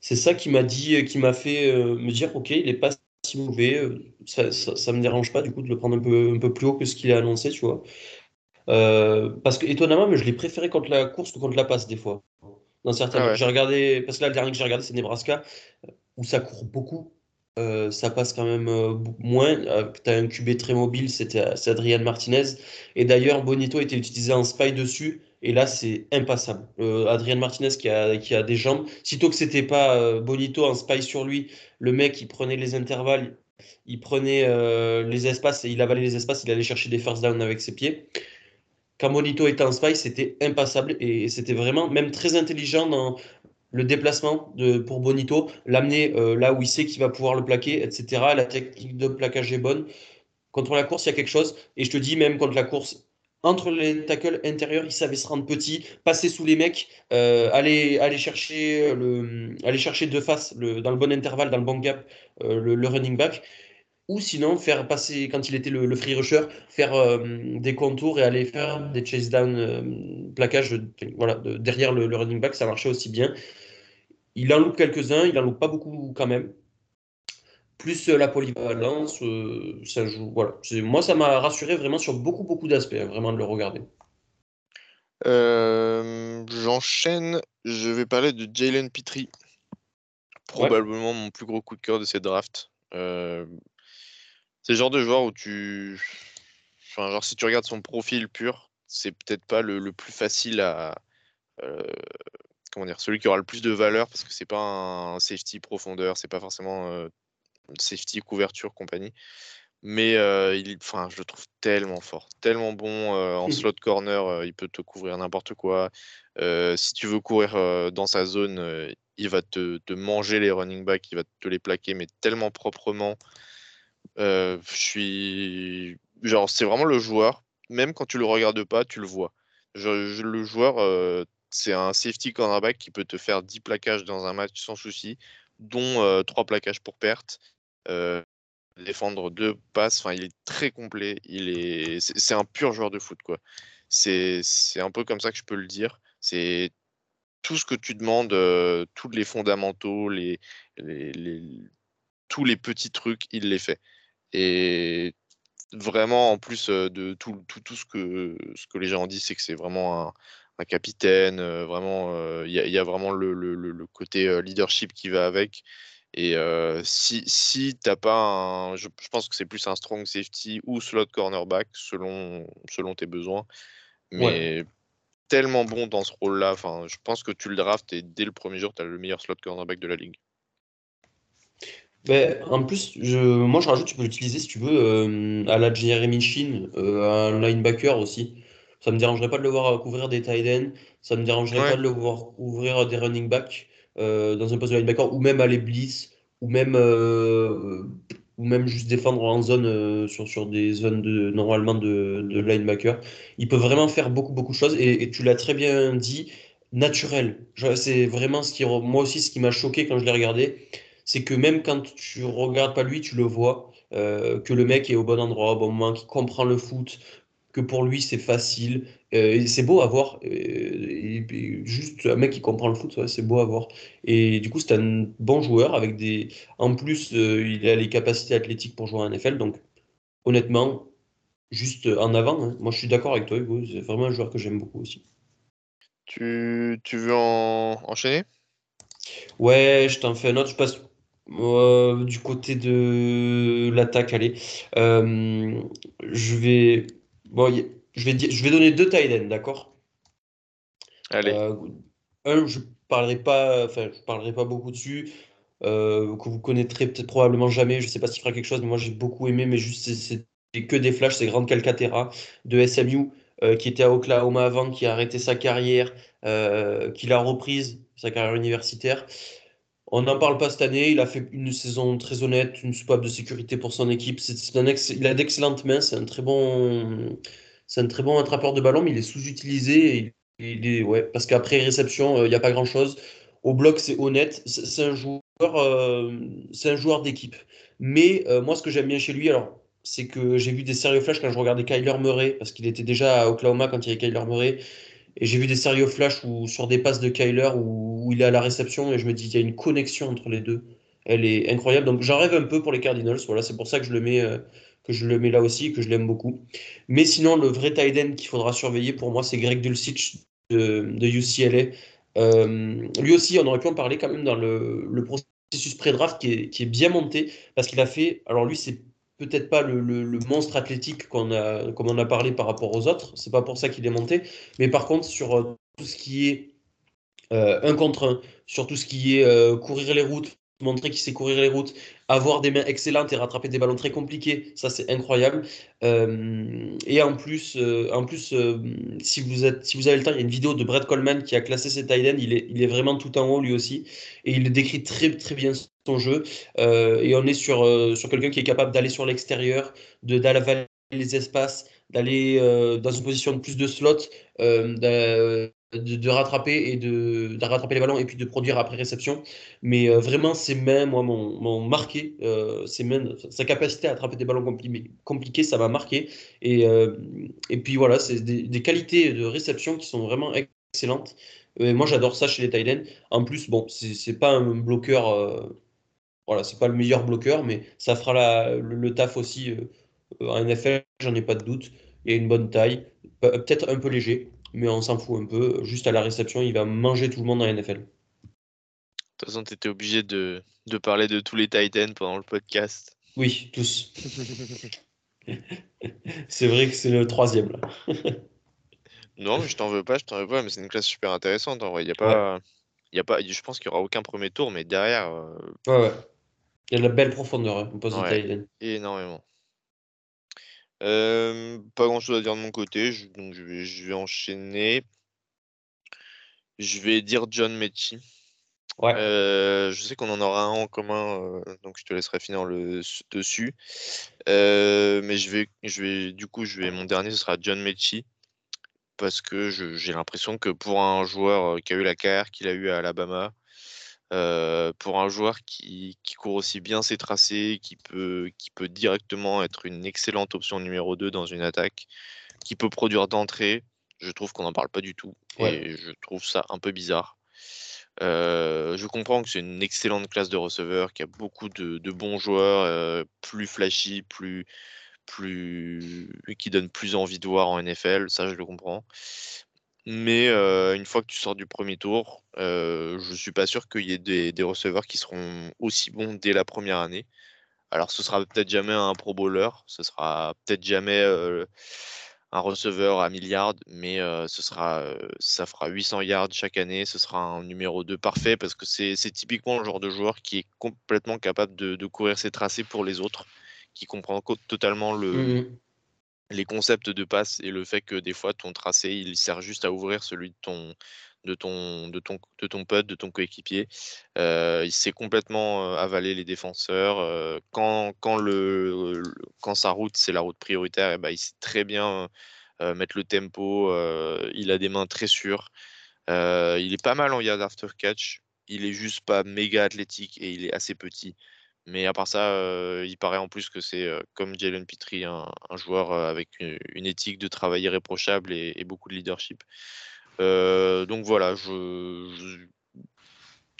c'est ça qui m'a dit, qui m'a fait me dire ok, il est pas si mauvais, ça, ça, me dérange pas du coup de le prendre un peu un peu plus haut que ce qu'il a annoncé, tu vois. Euh, parce que étonnamment, mais je l'ai préféré contre la course que contre la passe des fois. Dans certains, Ah ouais. j'ai regardé, parce que là, le dernier que j'ai regardé, c'est Nebraska, où ça court beaucoup. Euh, ça passe quand même euh, moins. tu as un QB très mobile, c'était c'est Adrian Martinez. Et d'ailleurs, Bonito était utilisé en spy dessus. Et là, c'est impassable. Euh, Adrian Martinez qui a, qui a des jambes. Sitôt que c'était pas euh, Bonito en spy sur lui, le mec, il prenait les intervalles, il prenait euh, les espaces et il avalait les espaces, il allait chercher des first down avec ses pieds. Quand Bonito était en spy, c'était impassable et c'était vraiment même très intelligent dans le déplacement de, pour Bonito, l'amener euh, là où il sait qu'il va pouvoir le plaquer, etc. La technique de plaquage est bonne. Contre la course, il y a quelque chose. Et je te dis, même contre la course, entre les tackles intérieurs, il savait se rendre petit, passer sous les mecs, euh, aller, aller, chercher le, aller chercher de face, dans le bon intervalle, dans le bon gap, euh, le running back ou sinon faire passer, quand il était le, le free rusher, faire euh, des contours et aller faire des chase down euh, plaquages voilà, de, derrière le, le, running back, ça marchait aussi bien. Il en loupe quelques-uns, il en loupe pas beaucoup quand même. Plus euh, la polyvalence, euh, ça joue. Voilà. Moi, ça m'a rassuré vraiment sur beaucoup, beaucoup d'aspects, hein, vraiment de le regarder. J'enchaîne, je vais parler de Jalen Petrie. Probablement ouais. mon plus gros coup de cœur de cette draft. Euh, c'est le genre de joueur où tu. Enfin, genre, si tu regardes son profil pur, c'est peut-être pas le, le, plus facile à. Euh, comment dire Celui qui aura le plus de valeur parce que c'est pas un safety profondeur, c'est pas forcément euh, safety couverture compagnie. Mais euh, il, enfin, je le trouve tellement fort, tellement bon euh, en slot corner. il peut te couvrir n'importe quoi. Si tu veux courir dans sa zone, il va te, te, manger les running backs, il va te les plaquer, mais tellement proprement. Euh, je suis genre c'est vraiment le joueur même quand tu le regardes pas tu le vois. Le joueur euh, c'est un safety cornerback qui peut te faire 10 plaquages dans un match sans souci dont euh, 3 plaquages pour perte euh, défendre deux passes enfin il est très complet il est c'est un pur joueur de foot quoi. C'est un peu comme ça que je peux le dire. C'est tout ce que tu demandes euh, tous les fondamentaux les tous les petits trucs, il les fait. Et vraiment, en plus de tout, tout, tout ce, que, ce que les gens disent, c'est que c'est vraiment un, un, capitaine, vraiment, il y, y, a vraiment le, le, le, côté leadership qui va avec. Et euh, si, si tu n'as pas un. Je, je pense que c'est plus un strong safety ou slot cornerback selon, selon tes besoins. Mais ouais. tellement bon dans ce rôle-là. Je pense que tu le drafts et dès le premier jour, tu as le meilleur slot cornerback de la ligue. Ben, en plus, je, moi je rajoute, tu peux l'utiliser si tu veux euh, à la Jeremy Chin, euh, un linebacker aussi. Ça me dérangerait pas de le voir couvrir des tight ends, ça me dérangerait ouais. pas de le voir ouvrir des running backs euh, dans un poste de linebacker, ou même aller blitz, ou même, euh, ou même juste défendre en zone euh, sur, sur des zones de, normalement de, de linebacker. Il peut vraiment faire beaucoup, beaucoup de choses, et, et tu l'as très bien dit, naturel. C'est vraiment ce qui, moi aussi, ce qui m'a choqué quand je l'ai regardé c'est que même quand tu regardes pas lui, tu le vois, euh, que le mec est au bon endroit, au bon moment, qu'il comprend le foot, que pour lui c'est facile. Euh, c'est beau à voir. Et, et, juste un mec qui comprend le foot, ouais, c'est beau à voir. Et du coup, c'est un bon joueur avec des. En plus, euh, il a les capacités athlétiques pour jouer en NFL. Donc, honnêtement, juste en avant. Hein. Moi, je suis d'accord avec toi, Hugo. C'est vraiment un joueur que j'aime beaucoup aussi. Tu, tu veux en... enchaîner? Ouais, je t'en fais un autre. Je passe euh, du côté de l'attaque, allez. Euh, je vais. Bon, je vais, dire, je vais donner deux tight d'accord? Allez. Euh, un, je parlerai pas, enfin, je parlerai pas beaucoup dessus. Euh, que vous connaîtrez peut-être probablement jamais. Je sais pas s'il fera quelque chose, mais moi j'ai beaucoup aimé, mais juste c'est que des flashs. C'est Grande Calcaterra de SMU qui était à Oklahoma avant, qui a arrêté sa carrière, qui l'a reprise, sa carrière universitaire. On n'en parle pas cette année. Il a fait une saison très honnête, une soupape de sécurité pour son équipe. Un. Il a d'excellentes mains. C'est un très bon, c'est un très bon attrapeur de ballon, mais il est sous-utilisé. Il est ouais, parce qu'après réception, il euh, n'y a pas grand-chose. Au bloc, c'est honnête. C'est un joueur, euh, c'est un joueur d'équipe. Mais euh, moi, ce que j'aime bien chez lui, alors, c'est que j'ai vu des sérieux flashs quand je regardais Kyler Murray, parce qu'il était déjà à Oklahoma quand il y avait Kyler Murray. Et j'ai vu des sérieux flashs où, sur des passes de Kyler où, il est à la réception et je me dis qu'il y a une connexion entre les deux. Elle est incroyable. Donc j'en rêve un peu pour les Cardinals. Voilà, c'est pour ça que je le mets, euh, que je le mets là aussi que je l'aime beaucoup. Mais sinon, le vrai tight end qu'il faudra surveiller pour moi, c'est Greg Dulcich de, UCLA. lui aussi, on aurait pu en parler quand même dans le, le processus pré-draft qui est, qui est, bien monté parce qu'il a fait. Alors, lui, c'est peut-être pas le, le, monstre athlétique qu'on a, comme on a parlé par rapport aux autres. C'est pas pour ça qu'il est monté. Mais par contre, sur tout ce qui est un contre un, sur tout ce qui est courir les routes, montrer qu'il sait courir les routes, avoir des mains excellentes et rattraper des ballons très compliqués, ça c'est incroyable. Euh, et en plus, euh, en plus euh, si, vous avez le temps, il y a une vidéo de Brett Coleman qui a classé ses tight il est, il est vraiment tout en haut lui aussi, et il décrit très très bien son jeu. et on est sur, sur quelqu'un qui est capable d'aller sur l'extérieur, de d'aller les espaces, d'aller dans une position de plus de slot, de, rattraper et de, rattraper les ballons et puis de produire après réception. Mais euh, vraiment, ses mains, moi, m'ont marqué. Euh, ses mains, sa capacité à attraper des ballons compliqués, ça m'a marqué. Et, euh, et puis voilà, c'est des, qualités de réception qui sont vraiment excellentes. Moi, j'adore ça chez les Titans. En plus, bon, c'est pas un bloqueur. Voilà, c'est pas le meilleur bloqueur, mais ça fera la, le, taf aussi en NFL, j'en ai pas de doute. Il a une bonne taille, peut-être un peu léger, mais on s'en fout un peu. Juste à la réception, il va manger tout le monde la NFL. De toute façon, tu étais obligé de, parler de tous les Titans pendant le podcast. Oui, tous. c'est vrai que c'est le troisième là. non, mais je t'en veux pas, je t'en veux pas, mais c'est une classe super intéressante en vrai. Il y a pas, y a pas, je pense qu'il y aura aucun premier tour, mais derrière. Euh, ouais, ouais. Il y a de la belle profondeur hein. Énormément. Euh, pas grand chose à dire de mon côté, donc je vais, je vais enchaîner. Je vais dire John Mechie. Ouais. Euh, je sais qu'on en aura un en commun, euh, donc je te laisserai finir le dessus. mais je vais, je vais, du coup, je vais, mon dernier ce sera John Mechie parce que j'ai l'impression que pour un joueur qui a eu la carrière qu'il a eu à Alabama, euh, pour un joueur qui, court aussi bien ses tracés, qui peut, qui peut directement être une excellente option numéro 2 dans une attaque, qui peut produire d'entrée, je trouve qu'on n'en parle pas du tout. Et je trouve ça un peu bizarre. Euh, je comprends que c'est une excellente classe de receveurs, qu'il y a beaucoup de, bons joueurs, euh, plus flashy, plus, plus, qui donnent plus envie de voir en NFL, ça je le comprends. Mais une fois que tu sors du premier tour, je je suis pas sûr qu'il y ait des, receveurs qui seront aussi bons dès la première année. Alors ce sera peut-être jamais un Pro Bowler, ce sera peut-être jamais un receveur à milliards, mais ce sera, ça fera 800 yards chaque année, ce sera un numéro 2 parfait parce que c'est typiquement le genre de joueur qui est complètement capable de, courir ses tracés pour les autres, qui comprend totalement le, mmh les concepts de passe et le fait que des fois ton tracé il sert juste à ouvrir celui de ton de ton de ton de ton pote, de ton coéquipier. Euh, il sait complètement euh, avaler les défenseurs. Euh, quand, quand, le, quand sa route c'est la route prioritaire, et ben, il sait très bien mettre le tempo. il a des mains très sûres. il est pas mal en yard after catch. Il est juste pas méga athlétique et il est assez petit. Mais à part ça, il paraît en plus que c'est comme Jalen Petrie, un, joueur avec une, éthique de travail irréprochable et, beaucoup de leadership. donc voilà, je,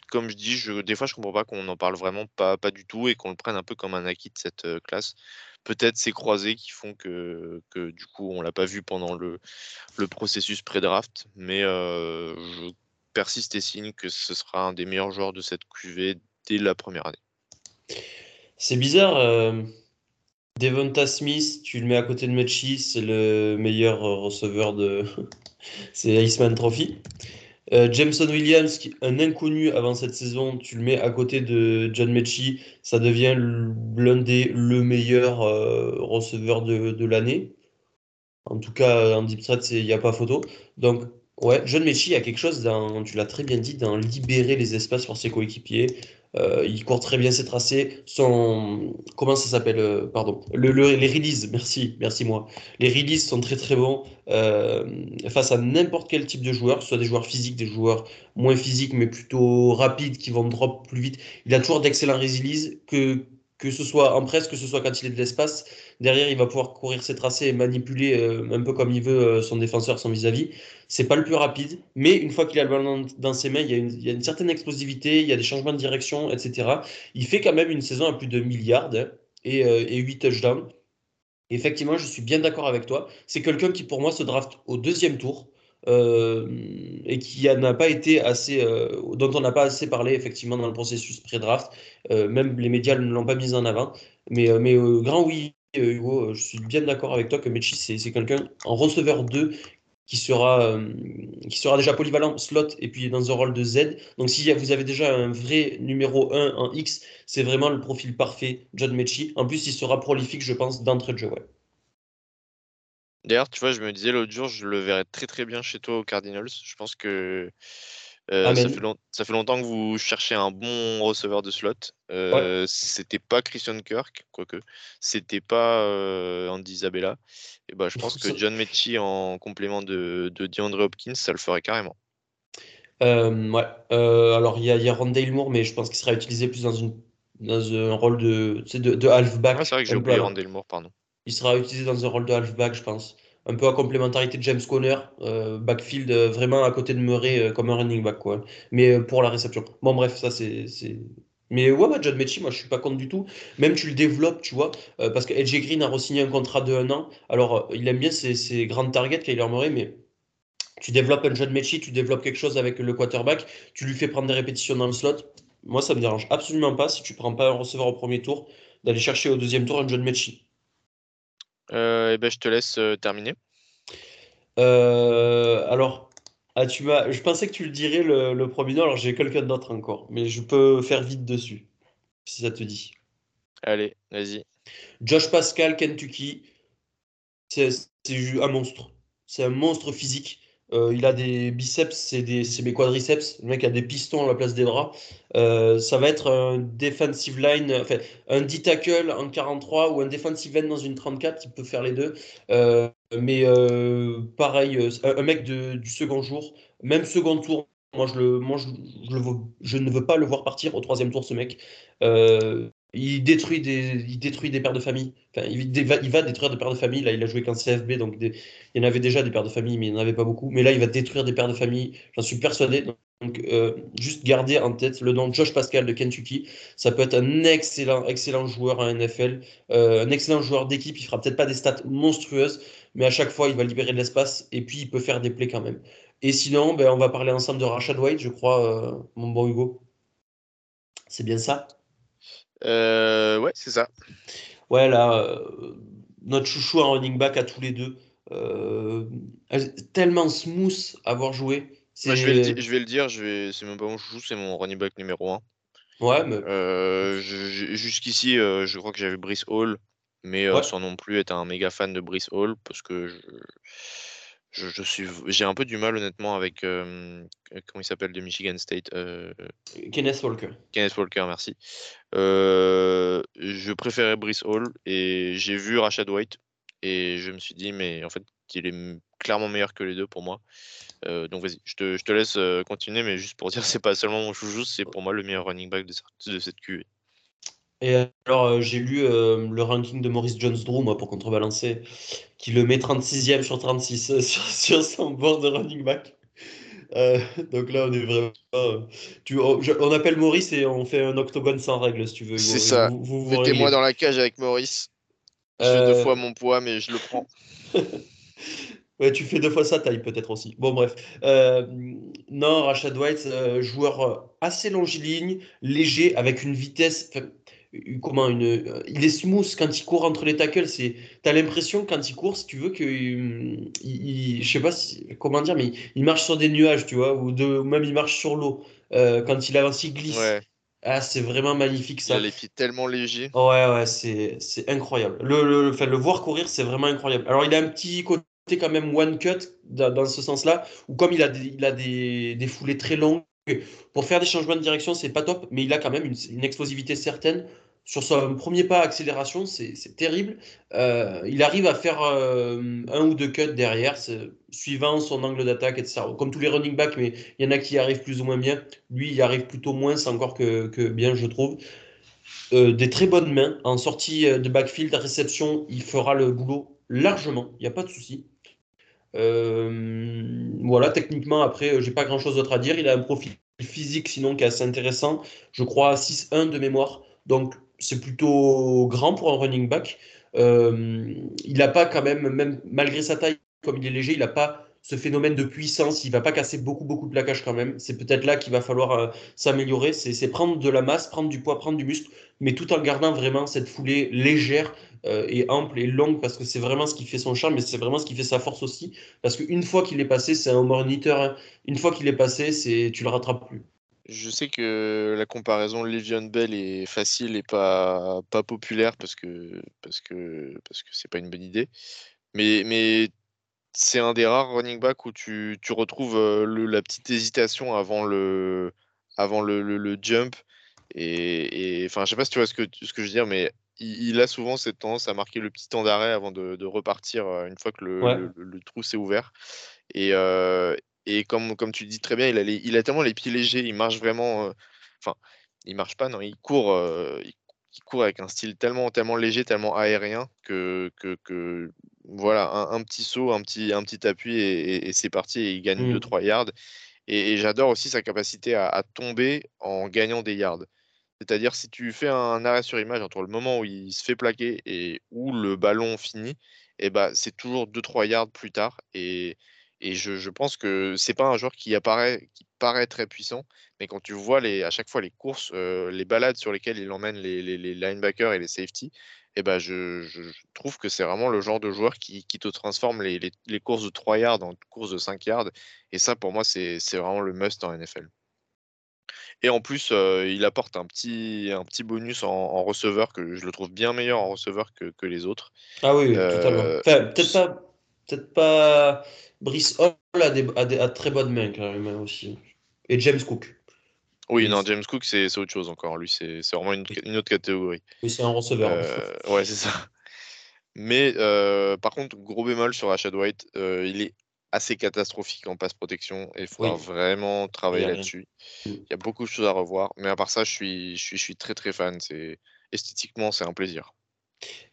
comme je dis, je, des fois je comprends pas qu'on en parle vraiment pas, pas du tout et qu'on le prenne un peu comme un acquis de cette classe. Peut-être ces croisés qui font que, que du coup on l'a pas vu pendant le, le processus pré-draft, mais je persiste et signe que ce sera un des meilleurs joueurs de cette QV dès la première année. C'est bizarre. Euh, Devonta Smith, tu le mets à côté de Mechie, c'est le meilleur receveur de. c'est Iceman Trophy. Euh, Jameson Williams, un inconnu avant cette saison, tu le mets à côté de John Mechie, ça devient l'un des le meilleur euh, receveur de, l'année. En tout cas, en deep threat, il n'y a pas photo. Donc, ouais, John Mechie a quelque chose, dans, tu l'as très bien dit, dans libérer les espaces pour ses coéquipiers, euh, il court très bien ses tracés. Son, comment ça s'appelle euh, Pardon. Le, les releases, merci, merci moi. Les releases sont très très bons euh, face à n'importe quel type de joueur, soit des joueurs physiques, des joueurs moins physiques, mais plutôt rapides, qui vont drop plus vite. Il a toujours d'excellents releases que que ce soit en presse, que ce soit quand il est de l'espace. Derrière, il va pouvoir courir ses tracés et manipuler euh, un peu comme il veut euh, son défenseur, son vis-à-vis. C'est pas le plus rapide, mais une fois qu'il a le ballon dans, ses mains, il y, a une, certaine explosivité, il y a des changements de direction, etc. Il fait quand même une saison à plus de milliards hein, et, euh, et 8 touchdowns. effectivement, je suis bien d'accord avec toi. C'est quelqu'un qui, pour moi, se draft au deuxième tour. et qui n'a pas été assez, dont on n'a pas assez parlé effectivement dans le processus pré-draft. même les médias ne l'ont pas mis en avant. Mais, mais grand oui, Hugo, je suis bien d'accord avec toi que Mechi, c'est quelqu'un en receveur 2 qui sera, euh, qui sera déjà polyvalent slot et puis dans un rôle de Z. Donc si vous avez déjà un vrai numéro 1 en X, c'est vraiment le profil parfait, John Mechie. En plus, il sera prolifique, je pense, d'entrée de jeu. D'ailleurs, tu vois, je me disais l'autre jour, je le verrais très très bien chez toi aux Cardinals. Je pense que euh, ça, fait ça, fait longtemps que vous cherchez un bon receveur de slot. Euh, C'était pas Christian Kirk, quoique. C'était pas euh, Andy Isabella. Et bah, je pense que John Mechie en complément de, de DeAndre Hopkins, ça le ferait carrément. Ouais. alors, il y a, y a Rondale Moore, mais je pense qu'il sera utilisé plus dans, une, dans un rôle de, de, de halfback. c'est vrai que j'ai oublié Rondale Moore, pardon. Il sera utilisé dans un rôle de halfback, je pense un peu à complémentarité de James Conner, euh, backfield euh, vraiment à côté de Murray euh, comme un running back, quoi. Mais pour la réception. Bon, bref, ça c'est. Mais ouais, bah, John Mechie, moi je suis pas contre du tout. Même tu le développes, tu vois, parce que AJ Green a re-signé un contrat de un an. Alors, il aime bien ses, ses grandes targets, Kyler Murray, mais tu développes un John Mechie, tu développes quelque chose avec le quarterback, tu lui fais prendre des répétitions dans le slot. Moi, ça me dérange absolument pas si tu prends pas un receveur au premier tour, d'aller chercher au deuxième tour un John Mechie. Euh, eh ben, je te laisse euh, terminer. Euh, alors, ah, tu je pensais que tu le dirais le, premier nom, alors j'ai quelqu'un d'autre encore, mais je peux faire vite dessus, si ça te dit. Allez, vas-y. Josh Pascal, Kentucky, c'est un monstre. C'est un monstre physique. Euh, il a des biceps, c'est mes quadriceps. Le mec a des pistons à la place des bras. Euh, ça va être un defensive line, enfin, un D-tackle en 43 ou un defensive end dans une 34. Il peut faire les deux. Euh, mais pareil, un, mec du second jour, même second tour. Moi, je, le, moi je, je, ne veux pas le voir partir au troisième tour, ce mec. Il détruit des, il détruit des pères de famille. Il, va, détruire des pères de famille. Là, il a joué qu'un CFB, donc il y en avait déjà des pères de famille, mais il n'y en avait pas beaucoup. Mais là, il va détruire des pères de famille. J'en suis persuadé. Donc, euh, juste garder en tête le nom de Josh Pascal de Kentucky. Ça peut être un excellent, excellent joueur en NFL, euh, un excellent joueur d'équipe. Il fera peut-être pas des stats monstrueuses, mais à chaque fois, il va libérer de l'espace et puis il peut faire des plays quand même. Et sinon, ben, on va parler ensemble de Rashad White, je crois, euh, mon bon Hugo. C'est bien ça? Ouais, c'est ça. Ouais, là, euh, notre chouchou en running back à tous les deux. Euh, tellement smooth à avoir joué. je, vais le, je, vais le, dire, c'est même pas mon chouchou, c'est mon running back numéro 1. Ouais, mais... Jusqu'ici, je crois que j'avais Brice Hall, mais sans non plus être un méga fan de Brice Hall, parce que je, je, suis, j'ai un peu du mal honnêtement avec comment il s'appelle de Michigan State. Kenneth Walker. Kenneth Walker, merci. je préférais Brice Hall et j'ai vu Rashad White et je me suis dit mais en fait il est clairement meilleur que les deux pour moi. donc vas-y, je te, je te laisse continuer, mais juste pour dire c'est pas seulement mon chouchou, c'est pour moi le meilleur running back de, de cette QV. Et alors, euh, j'ai lu euh, le ranking de Maurice Jones-Drew, moi, pour contrebalancer, qui le met 36e sur 36 euh, sur, son board de running back. donc là, on est vraiment. tu, oh, on appelle Maurice et on fait un octogone sans règle, si tu veux. C'est ça. Mettez-moi dans la cage avec Maurice. Je fais deux fois mon poids, mais je le prends. ouais, tu fais deux fois sa taille, peut-être aussi. Bon, bref. non, Rashad White, joueur assez longiligne, léger, avec une vitesse comment une, il est smooth quand il court entre les tackles. C'est, t'as l'impression quand il court, si tu veux que, il, je sais pas comment dire, mais il marche sur des nuages, tu vois, ou, de, même il marche sur l'eau. Euh, quand il avance, il glisse. Ah, c'est vraiment magnifique ça. Il a les pieds tellement légers. Ouais, ouais, c'est, c'est incroyable. Le, le, enfin, le voir courir, c'est vraiment incroyable. Alors, il a un petit côté quand même one cut dans, ce sens-là, ou comme il a des, il a des, des foulées très longues, pour faire des changements de direction, c'est pas top, mais il a quand même une, une explosivité certaine sur son premier pas accélération, c'est terrible. Euh, il arrive à faire euh, un ou deux cuts derrière, suivant son angle d'attaque, etc. Comme tous les running backs, mais il y en a qui y arrivent plus ou moins bien. Lui, il y arrive plutôt moins, c'est encore que, bien, je trouve. Euh, des très bonnes mains. En sortie de backfield, à réception, il fera le boulot largement, il n'y a pas de souci. voilà, techniquement, après, j'ai pas grand chose d'autre à dire. Il a un profil physique, sinon, qui est assez intéressant. Je crois 6-1 de mémoire. Donc, c'est plutôt grand pour un running back. Euh, il n'a pas quand même, même malgré sa taille, comme il est léger, il n'a pas ce phénomène de puissance, il va pas casser beaucoup, beaucoup de plaquage quand même. C'est peut-être là qu'il va falloir euh, s'améliorer. C'est prendre de la masse, prendre du poids, prendre du muscle, mais tout en gardant vraiment cette foulée légère euh, et ample et longue, parce que c'est vraiment ce qui fait son charme, mais c'est vraiment ce qui fait sa force aussi. Parce qu'une fois qu'il est passé, c'est un moniteur. Hein. Une fois qu'il est passé, c'est tu le rattrapes plus. Je sais que la comparaison Le'Veon Bell est facile et pas, pas populaire parce que parce que parce que c'est pas une bonne idée. Mais, mais c'est un des rares running back où tu, tu retrouves le, la petite hésitation avant le, avant le, le, jump. Et enfin, je sais pas si tu vois ce que, ce que je veux dire, mais il, a souvent cette tendance à marquer le petit temps d'arrêt avant de, de, repartir une fois que le, le, trou s'est ouvert. Et, et comme, comme tu dis très bien, il a, il a tellement les pieds légers, il marche vraiment. Enfin, il marche pas, non, il court, il, court avec un style tellement, tellement léger, tellement aérien que, que, que voilà, un, petit saut, un petit, un petit appui et, c'est parti. Et il gagne 2-3 mmh. yards. Et, j'adore aussi sa capacité à, tomber en gagnant des yards. C'est-à-dire, si tu fais un arrêt sur image entre le moment où il se fait plaquer et où le ballon finit, et eh bah, c'est toujours 2-3 yards plus tard. Et, et je, pense que c'est pas un joueur qui apparaît, qui paraît très puissant, mais quand tu vois les, à chaque fois les courses, euh, les balades sur lesquelles il emmène les, les, linebackers et les safety, et eh ben je, trouve que c'est vraiment le genre de joueur qui, te transforme les, courses de 3 yards en courses de 5 yards. Et ça, pour moi, c'est vraiment le must en NFL. Et en plus, euh, il apporte un petit, un petit bonus en, receveur que je le trouve bien meilleur en receveur que, les autres. Ah oui, totalement. Euh, enfin, peut-être pas, peut pas. Brice Hall a, des, a, très bonnes mains quand même aussi. Et James Cook. Oui, non, James Cook, c'est autre chose encore. Lui, c'est vraiment une, autre catégorie. Oui, c'est un receveur. Euh, ouais, c'est ça. Mais euh, par contre, gros bémol sur Rashad White, euh, il est assez catastrophique en passe protection et il faudra vraiment travailler là-dessus. Il y a beaucoup de choses à revoir. Mais à part ça, je suis, je suis, je suis très très fan. Esthétiquement, c'est un plaisir.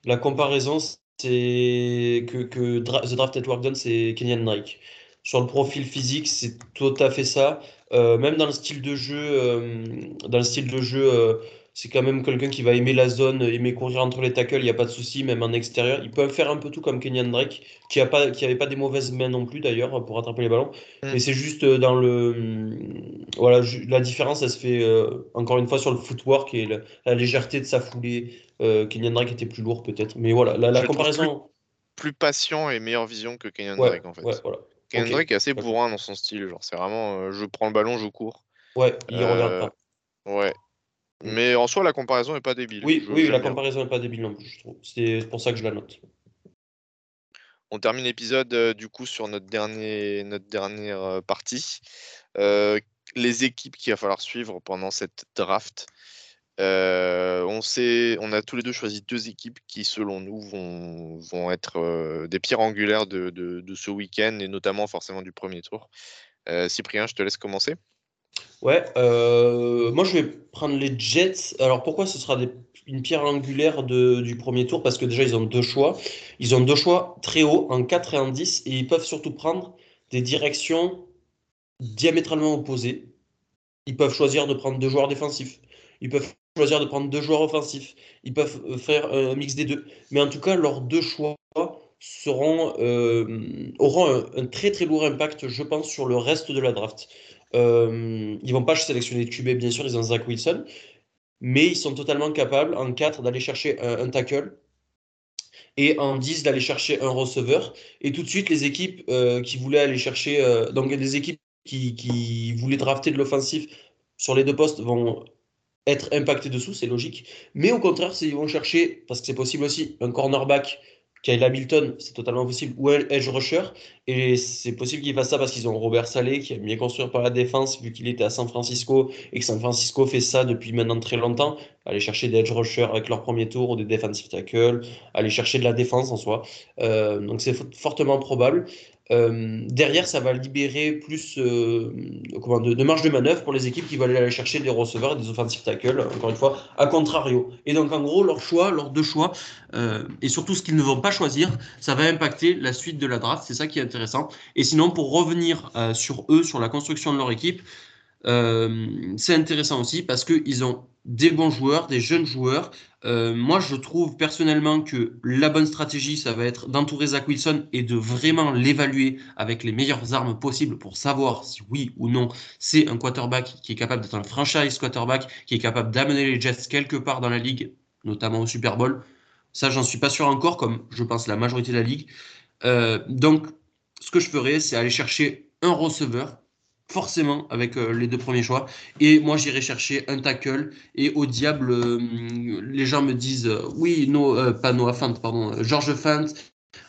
La comparaison, c'est que, que The Drafted Work Done, c'est Kenyan Drake. Sur le profil physique, c'est tout à fait ça. Euh, même dans le style de jeu, euh, dans le style de jeu, euh, c'est quand même quelqu'un qui va aimer la zone, aimer courir entre les tackles, il n'y a pas de souci, même en extérieur. Il peut faire un peu tout comme Kenyan Drake, qui a pas, qui avait pas des mauvaises mains non plus d'ailleurs pour attraper les ballons. Mm. Mais c'est juste dans le, voilà, la différence, elle se fait encore une fois sur le footwork et la, légèreté de sa foulée. Kenyan Drake était plus lourd peut-être, mais voilà, la, comparaison. Plus, patient et meilleure vision que Kenyan Drake en fait. Ouais, voilà. Kendrick est assez bourrin dans son style. Genre, c'est vraiment euh, je prends le ballon, je cours. Ouais, il regarde pas. Euh, ouais. Mais en soi, la comparaison n'est pas débile. Oui, oui la comparaison n'est pas débile non plus, je trouve. C'est pour ça que je la note. On termine l'épisode euh, du coup sur notre, dernier, notre dernière partie. les équipes qu'il va falloir suivre pendant cette draft. Euh, on, sait, on a tous les deux choisi deux équipes qui, selon nous, vont, vont être euh, des pierres angulaires de, de, ce week-end et notamment forcément du premier tour. Euh, Cyprien, je te laisse commencer. Ouais, moi je vais prendre les Jets. Alors pourquoi ce sera une pierre angulaire du premier tour? Parce que déjà ils ont deux choix. Ils ont deux choix très hauts, en 4 et en 10, et ils peuvent surtout prendre des directions diamétralement opposées. Ils peuvent choisir de prendre deux joueurs défensifs. Ils peuvent choisir de prendre deux joueurs offensifs. Ils peuvent euh, faire un mix des deux. Mais en tout cas, leurs deux choix seront, euh, auront un, très très lourd impact, je pense, sur le reste de la draft. Euh, ils vont pas sélectionner QB, bien sûr, ils ont Zach Wilson, mais ils sont totalement capables en 4 d'aller chercher un, tackle et en 10 d'aller chercher un receveur. Et tout de suite, les équipes euh, qui voulaient aller chercher, donc des équipes qui, qui voulaient drafter de l'offensif sur les deux postes vont être impacté dessous, c'est logique. Mais au contraire, s'ils vont chercher, parce que c'est possible aussi, un cornerback Kyle Hamilton, c'est totalement possible, ou edge rusher. Et c'est possible qu'ils fassent ça parce qu'ils ont Robert Salé qui a bien construire par la défense vu qu'il était à San Francisco et que San Francisco fait ça depuis maintenant très longtemps. Aller chercher des edge rushers avec leur premier tour ou des defensive tackles, aller chercher de la défense en soi. Euh, donc c'est fortement probable. Euh, derrière, ça va libérer plus euh, de, marge de manœuvre pour les équipes qui veulent aller chercher des receveurs et des offensive tackles, encore une fois, à contrario. Et donc, en gros, leur choix, leurs deux choix, euh, et surtout ce qu'ils ne vont pas choisir, ça va impacter la suite de la draft. C'est ça qui est intéressant. Et sinon, pour revenir sur eux, sur la construction de leur équipe, c'est intéressant aussi parce qu'ils ont des bons joueurs, des jeunes joueurs. Euh, moi, je trouve personnellement que la bonne stratégie, ça va être d'entourer Zach Wilson et de vraiment l'évaluer avec les meilleures armes possibles pour savoir si oui ou non c'est un quarterback qui est capable d'être un franchise quarterback, qui est capable d'amener les Jets quelque part dans la ligue, notamment au Super Bowl. Ça, j'en suis pas sûr encore, comme je pense la majorité de la ligue. Euh, donc, ce que je ferais, c'est aller chercher un receveur forcément avec euh, les deux premiers choix. Et moi, j'irai chercher un tackle. Et au diable, euh, les gens me disent euh, oui, pas Noah Fant, pardon, George Fant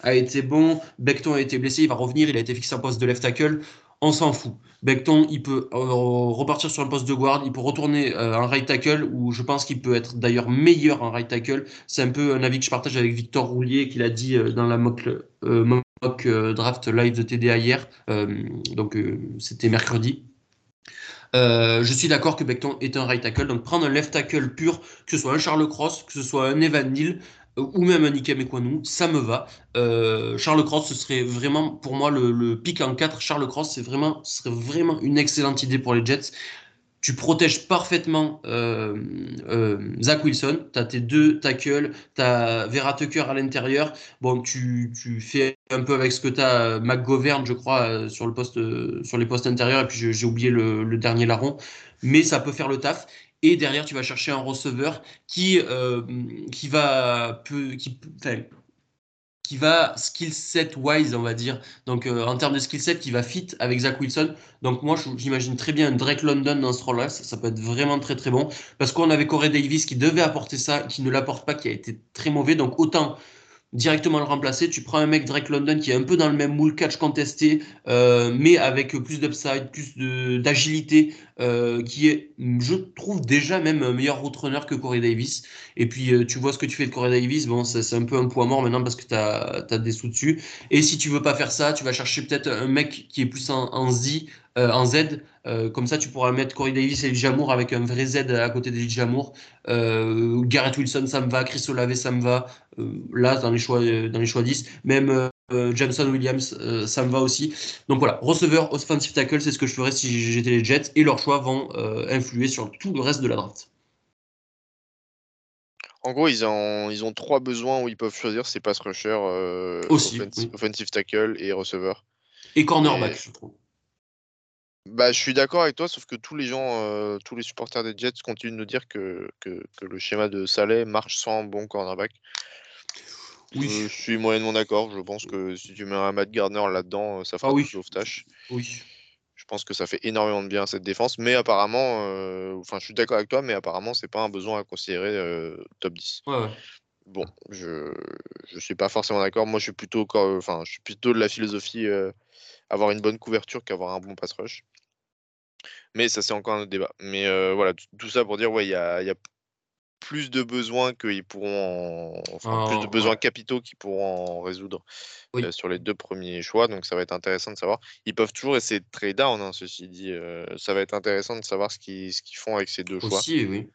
a été bon. Beckton a été blessé, il va revenir, il a été fixé en poste de left tackle. On s'en fout. Beckton, il peut repartir sur un poste de guard, il peut retourner en right tackle, où je pense qu'il peut être d'ailleurs meilleur en right tackle. C'est un peu un avis que je partage avec Victor Roulier, qu'il a dit dans la mock, euh, draft live de TDA hier, euh, donc euh, c'était mercredi. je suis d'accord que Beckton est un right tackle, donc prendre un left tackle pur, que ce soit un Charles Cross, que ce soit un Evan Neal, ou même un Nikem Ekwanou, ça me va. Charles Cross, ce serait vraiment pour moi le, le pic en 4. Charles Cross, c'est vraiment, ce serait vraiment une excellente idée pour les Jets tu protèges parfaitement euh, euh, Zach Wilson. Tu as tes deux tackles, tu as Vera Tucker à l'intérieur. Bon, tu, fais un peu avec ce que tu as, McGovern, je crois, euh, sur, le poste, sur les postes intérieurs. Et puis j'ai oublié le, dernier larron. Mais ça peut faire le taf. Et derrière, tu vas chercher un receveur qui, qui va. Qui, qui va skill set wise, on va dire. Donc euh, en termes de skill set, qui va fit avec Zach Wilson. Donc moi, j'imagine très bien un Drake London dans ce rôle-là. Ça, peut être vraiment très très bon. Parce qu'on avait Corey Davis qui devait apporter ça, qui ne l'apporte pas, qui a été très mauvais. Donc autant directement le remplacer. Tu prends un mec Drake London qui est un peu dans le même moule catch contesté, euh, mais avec plus d'upside, plus d'agilité, euh, qui est, je trouve déjà même un meilleur route runner que Corey Davis. Et puis euh, tu vois ce que tu fais de Corey Davis, bon, c'est un peu un poids mort maintenant parce que tu as, des sous dessus. Et si tu veux pas faire ça, tu vas chercher peut-être un mec qui est plus en, en Z, en Z. Euh, comme ça, tu pourras mettre Corey Davis et Moore avec un vrai Z à côté d'Elijah Moore. Euh, Garrett Wilson, ça me va. Chris Olave, ça me va. là, dans les choix, dans les choix 10. Même Jameson Williams, ça me va aussi. Donc voilà, receveur, offensive tackle, c'est ce que je ferais si j'étais les Jets. Et leurs choix vont influer sur tout le reste de la draft. En gros, ils ont, ils ont trois besoins où ils peuvent choisir c'est pass rusher, Aussi, offensive, tackle et receveur. Et cornerback, je trouve. Bah, je suis d'accord avec toi, sauf que tous les gens, euh, tous les supporters des Jets continuent de nous dire que, que, le schéma de Saleh marche sans bon cornerback. Oui. je suis moyennement d'accord. Je pense que si tu mets un Matt Gardner là-dedans, ça fera ah oui. tâche. Oui. Je pense que ça fait énormément de bien à cette défense, mais apparemment, euh, enfin, je suis d'accord avec toi, mais apparemment, c'est pas un besoin à considérer top 10. Bon, je je suis pas forcément d'accord. Moi, je suis plutôt, enfin, je suis plutôt de la philosophie avoir une bonne couverture qu'avoir un bon pass rush. Mais ça, c'est encore un autre débat. Mais voilà, tout ça pour dire, ouais, il y a, plus de besoins qu'ils pourront enfin, plus de besoins capitaux qu'ils pourront en résoudre sur les deux premiers choix. Donc ça va être intéressant de savoir. Ils peuvent toujours essayer de trade down, hein, ceci dit. ça va être intéressant de savoir ce qu'ils ce qu'ils font avec ces deux choix. oui.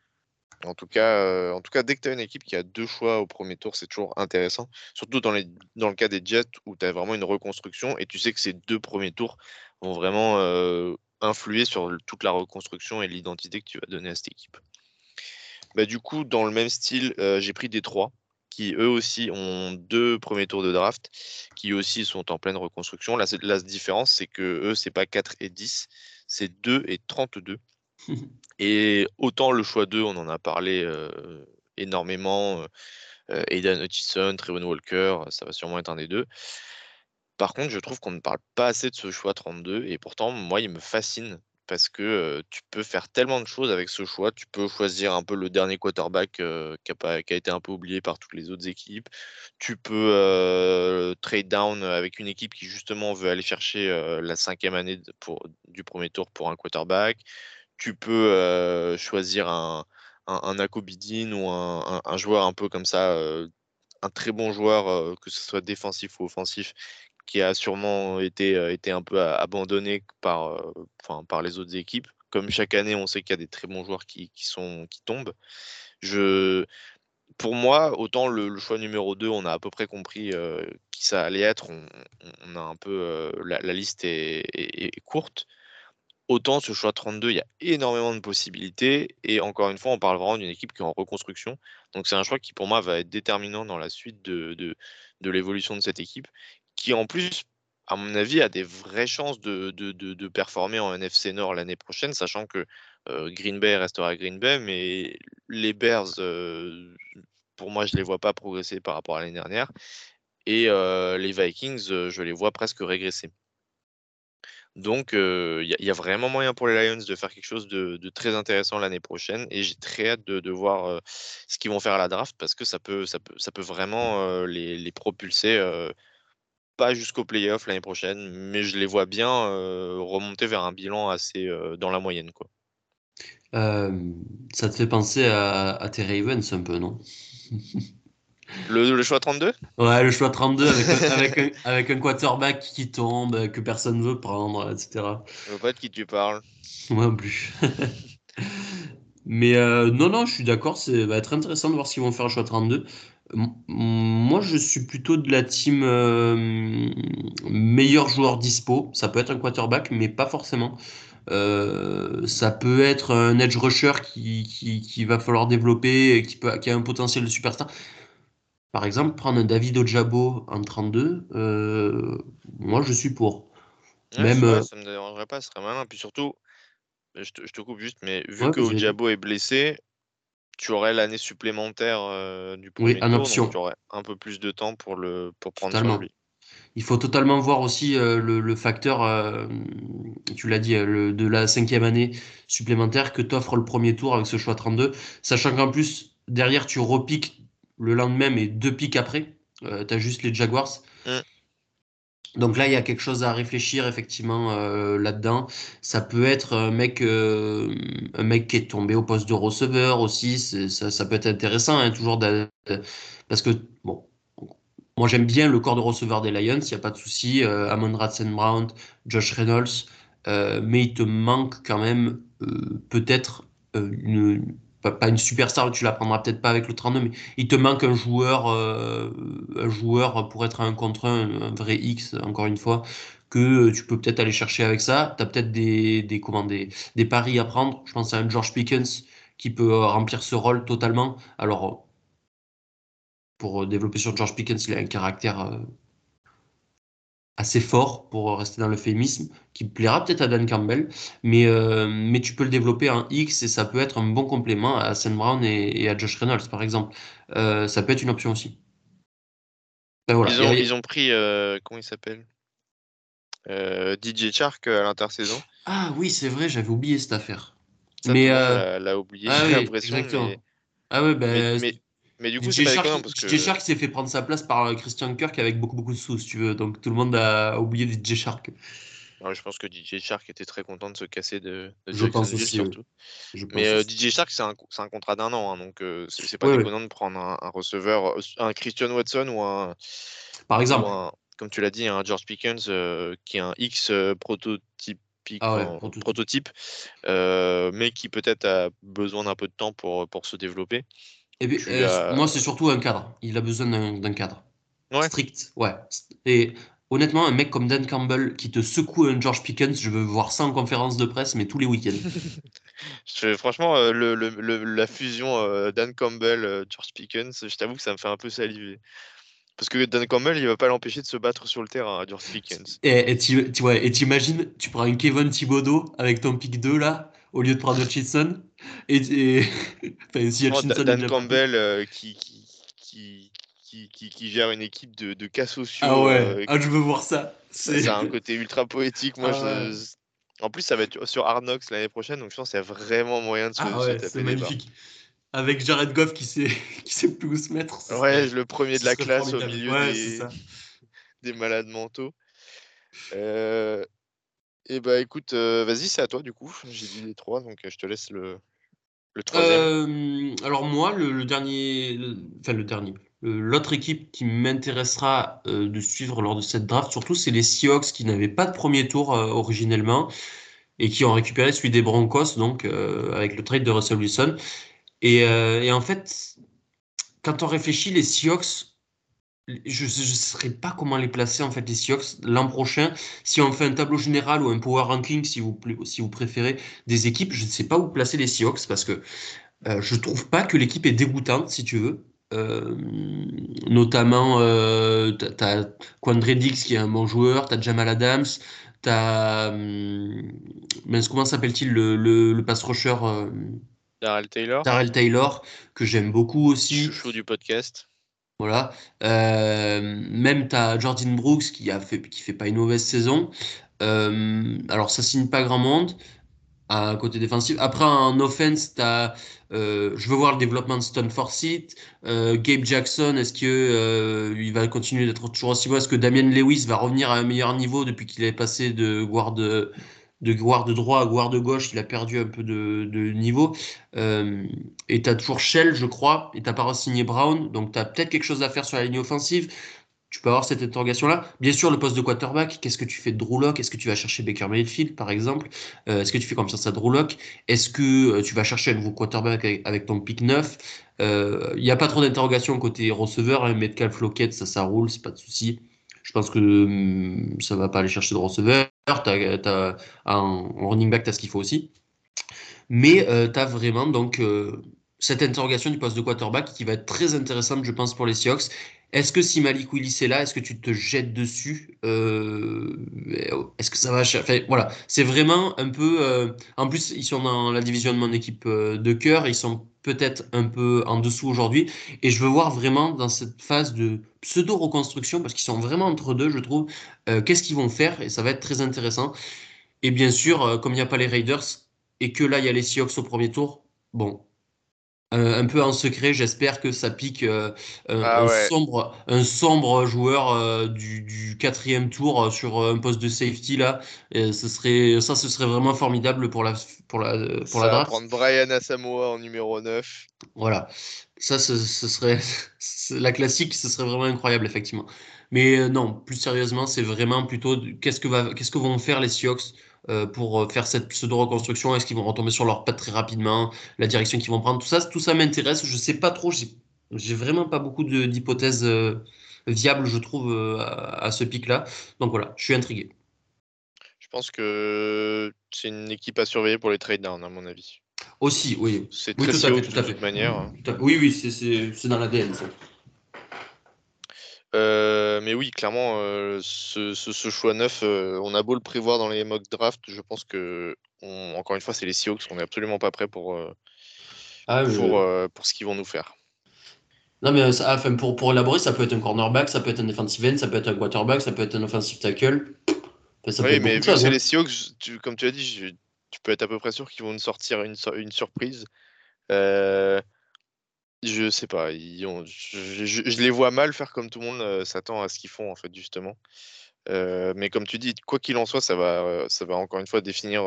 En tout cas, en tout cas, dès que tu as une équipe qui a deux choix au premier tour, c'est toujours intéressant. Surtout dans, dans le cas des Jets où tu as vraiment une reconstruction et tu sais que ces deux premiers tours vont vraiment influer sur toute la reconstruction et l'identité que tu vas donner à cette équipe. Bah, du coup, dans le même style, euh, j'ai pris des trois qui eux aussi ont deux premiers tours de draft, qui aussi sont en pleine reconstruction. La différence, c'est que eux, c'est pas 4 et 10, c'est 2 et 32. et autant le choix 2, on en a parlé euh, énormément. Euh, Aidan Hutchison, Trevon Walker, ça va sûrement être un des deux. Par contre, je trouve qu'on ne parle pas assez de ce choix 32 et pourtant, moi, il me fascine parce que tu peux faire tellement de choses avec ce choix. Tu peux choisir un peu le dernier quarterback qui, a été un peu oublié par toutes les autres équipes. Tu peux trade down avec une équipe qui justement veut aller chercher la cinquième année du premier tour pour un quarterback. Tu peux choisir un, un, Akobidin ou un, un, joueur un peu comme ça, un très bon joueur, que ce soit défensif ou offensif, qui a sûrement été, été un peu abandonné par, par les autres équipes. Comme chaque année, on sait qu'il y a des très bons joueurs qui, sont, qui tombent. Je, pour moi, autant le, choix numéro 2, on a à peu près compris qui ça allait être. On, a un peu. la, liste est, courte. Autant ce choix 32, il y a énormément de possibilités. Et encore une fois, on parle vraiment d'une équipe qui est en reconstruction. Donc c'est un choix qui pour moi va être déterminant dans la suite de, l'évolution de cette équipe, qui en plus, à mon avis, a des vraies chances de, de performer en NFC Nord l'année prochaine, sachant que euh, Green Bay restera Green Bay, mais les Bears, euh, pour moi, je ne les vois pas progresser par rapport à l'année dernière. Et euh, les Vikings, je les vois presque régresser. Donc, il y, a vraiment moyen pour les Lions de faire quelque chose de, très intéressant l'année prochaine. Et j'ai très hâte de, voir ce qu'ils vont faire à la draft parce que ça peut, vraiment les, propulser, pas jusqu'au playoff l'année prochaine, mais je les vois bien remonter vers un bilan assez dans la moyenne. Quoi. ça te fait penser à, à tes Ravens un peu, non? Le, choix 32 Ouais, le choix 32 avec, un, avec, un, quarterback qui tombe, que personne veut prendre, etc. Je vois pas de qui tu parles. Moi plus. Mais euh, non, non, je suis d'accord, ça va être intéressant de voir s'ils vont faire le choix 32. moi, je suis plutôt de la team euh, meilleur joueur dispo. Ça peut être un quarterback, mais pas forcément. Euh, ça peut être un edge rusher qui, qui, qui va falloir développer et qui, peut, qui a un potentiel de superstar. Par exemple, prendre un David Ojabo en 32, euh, moi je suis pour. Même, euh, ça me dérangerait pas, ce serait malin. Puis surtout, je te, coupe juste, mais vu que Ojabo est blessé, tu aurais l'année supplémentaire euh, du premier tour, donc tu aurais un peu plus de temps pour, le, pour prendre sur lui. Il faut totalement voir aussi le, facteur, tu l'as dit, de la cinquième année supplémentaire que t'offre le premier tour avec ce choix 32, sachant qu'en plus, derrière, tu repiques le lendemain, mais deux pics après. Euh, tu as juste les Jaguars. Mm. Donc là, il y a quelque chose à réfléchir effectivement euh, là-dedans. Ça peut être un mec, euh, un mec qui est tombé au poste de receveur aussi. Ça, ça, peut être intéressant, hein, toujours parce que bon, moi j'aime bien le corps de receveur des Lions, il n'y a pas de souci. Amon Ratsen Brown, Josh Reynolds, mais il te manque quand même peut-être une, pas une superstar, tu la prendras peut-être pas avec le 32, mais il te manque un joueur, euh, joueur pour être un contre un, un vrai X, encore une fois, que tu peux peut-être aller chercher avec ça. Tu as peut-être des, des, des, paris à prendre. Je pense à un George Pickens qui peut remplir ce rôle totalement. Alors, pour développer sur George Pickens, il a un caractère euh, assez fort pour rester dans l'euphémisme, qui plaira peut-être à Dan Campbell, mais, euh, mais tu peux le développer en X et ça peut être un bon complément à Sam Brown et, à Josh Reynolds, par exemple. Euh, ça peut être une option aussi. Ben ils, ont, pris, euh, comment il s'appelle? DJ Chark à l'intersaison. Ah oui, c'est vrai, j'avais oublié cette affaire. mais l'a oublié, ah, j'ai l'impression. Ah ouais, ben, mais du coup, c'est pas parce que. DJ Shark s'est fait prendre sa place par euh, Christian Kirk avec beaucoup, beaucoup de sous, si tu veux. Donc tout le monde a oublié DJ Shark. je pense que DJ Shark était très content de se casser de, je pense aussi, surtout. Mais euh, DJ Shark, c'est un, un, contrat d'un an, hein, donc euh, c'est pas déconnant de prendre un, receveur, un Christian Watson ou un. Par exemple. comme tu l'as dit, un George Pickens qui est un X prototype. Ah prototype, mais qui peut-être a besoin d'un peu de temps pour, pour se développer. Eh bien, euh, moi, c'est surtout un cadre. Il a besoin d'un cadre. Strict, ouais. Et honnêtement, un mec comme Dan Campbell qui te secoue un George Pickens, je veux voir ça en conférence de presse, mais tous les week-ends. franchement, euh, le, le, la fusion euh, Dan Campbell-George Pickens, je t'avoue que ça me fait un peu saliver. Parce que Dan Campbell, il va pas l'empêcher de se battre sur le terrain, George Pickens. Et tu imagines, tu prends un Kevin Thibodeau avec ton pick 2 là, au lieu de prendre Hutchinson. Et, et... enfin, si Hutchinson Dan Campbell euh, qui, qui, qui, qui, qui, gère une équipe de, de cas sociaux. Ah ouais, euh, ah, je veux voir ça. C'est un côté ultra poétique. Moi, ah je... En plus, ça va être sur Arnox l'année prochaine, donc je pense qu'il y a vraiment moyen de se, ah ouais, C'est magnifique. Avec Jared Goff qui sait, qui sait plus où se mettre. Ouais, le premier de la classe au milieu des... des malades mentaux. Euh, et bah écoute, vas-y, c'est à toi du coup. J'ai dit les trois, donc je te laisse le, le troisième. alors moi, le, dernier, enfin le dernier, l'autre équipe qui m'intéressera de suivre lors de cette draft, surtout, c'est les Seahawks qui n'avaient pas de premier tour originellement et qui ont récupéré celui des Broncos, donc avec le trade de Russell Wilson. Et, et, en fait, quand on réfléchit, les Seahawks je ne saurais pas comment les placer en fait les Seahawks l'an prochain. Si on fait un tableau général ou un power ranking, si vous, si vous préférez, des équipes, je ne sais pas où placer les Seahawks parce que euh, je trouve pas que l'équipe est dégoûtante, si tu veux. Euh, notamment, euh, tu as Quandre qui est un bon joueur, tu as Jamal Adams, tu as. Hum, comment s'appelle-t-il le, le, pass rusher euh, Darrell Taylor. Darrell Taylor, que j'aime beaucoup aussi. Chouchou du podcast. Voilà. Euh, même tu as Jordan Brooks qui a fait qui fait pas une mauvaise saison. Euh, alors ça signe pas grand monde à côté défensif. Après en offense, as euh, je veux voir le développement de Stone Forsyth. Gabe Jackson, est-ce que il va continuer d'être toujours aussi bon? Est-ce que Damien Lewis va revenir à un meilleur niveau depuis qu'il est passé de guard de guard droit à guard gauche, il a perdu un peu de, niveau. Euh, et tu as toujours Shell, je crois, et tu pas signé Brown, donc tu as peut-être quelque chose à faire sur la ligne offensive. Tu peux avoir cette interrogation-là. Bien sûr, le poste de quarterback, qu'est-ce que tu fais de Drew Est-ce que tu vas chercher Baker Mayfield, par exemple? Euh, Est-ce que tu fais confiance à Drew Lock Est-ce que euh, tu vas chercher un nouveau quarterback avec, ton pick 9 Il n'y a pas trop d'interrogations côté receveur. Hein, Metcalf, Lockett, ça, ça roule, c'est pas de souci. Je pense que hum, ça va pas aller chercher de receveur. En running back, tu as ce qu'il faut aussi. Mais euh, tu as vraiment donc euh, cette interrogation du poste de quarterback qui va être très intéressante, je pense, pour les Seahawks. Est-ce que si Malik Willis est là, est-ce que tu te jettes dessus? Euh, Est-ce que ça va enfin, Voilà, c'est vraiment un peu. Euh, en plus, ils sont dans la division de mon équipe euh, de cœur. Ils sont peut-être un peu en dessous aujourd'hui. Et je veux voir vraiment dans cette phase de pseudo-reconstruction, parce qu'ils sont vraiment entre deux, je trouve, qu'est-ce qu'ils vont faire? Et ça va être très intéressant. Et bien sûr, comme il n'y a pas les Raiders, et que là, il y a les Seahawks au premier tour, bon, un peu en secret, j'espère que ça pique euh, ah un, sombre, un sombre joueur euh, du, quatrième tour euh, sur un poste de safety là. Et ce serait, ça, ce serait vraiment formidable pour la, pour la, pour la draft. prendre Brian Asamoah en numéro 9. Voilà, ça, ce, serait la classique, ce serait vraiment incroyable effectivement. Mais non, plus sérieusement, c'est vraiment plutôt qu'est-ce que va, qu'est-ce que vont faire les Seahawks euh, pour euh, faire cette pseudo-reconstruction? Est-ce qu'ils vont retomber sur leurs pattes très rapidement? La direction qu'ils vont prendre? Tout ça, tout ça m'intéresse. Je ne sais pas trop. J'ai vraiment pas beaucoup d'hypothèses euh, viables, je trouve, à, ce pic-là. Donc voilà, je suis intrigué. Je pense que c'est une équipe à surveiller pour les trade down, à mon avis. Aussi, oui. C'est très tout à fait, tout à fait. manière. Oui, oui, c'est dans l'ADN, ça. Euh, mais oui, clairement, euh, ce, choix neuf, euh, on a beau le prévoir dans les mock drafts, je pense que, encore une fois, c'est les Seahawks, on n'est absolument pas prêt pour, ah, pour, pour, ce qu'ils vont nous faire. Non, mais enfin, pour, pour élaborer, ça peut être un cornerback, ça peut être un defensive end, ça peut être un quarterback, ça peut être un offensive tackle. oui, mais vu c'est hein. les Seahawks, comme tu as dit, tu peux être à peu près sûr qu'ils vont nous sortir une, une surprise. Je sais pas, je, les vois mal faire comme tout le monde euh, s'attend à ce qu'ils font en fait justement. Euh, mais comme tu dis, quoi qu'il en soit, ça va, euh, ça va encore une fois définir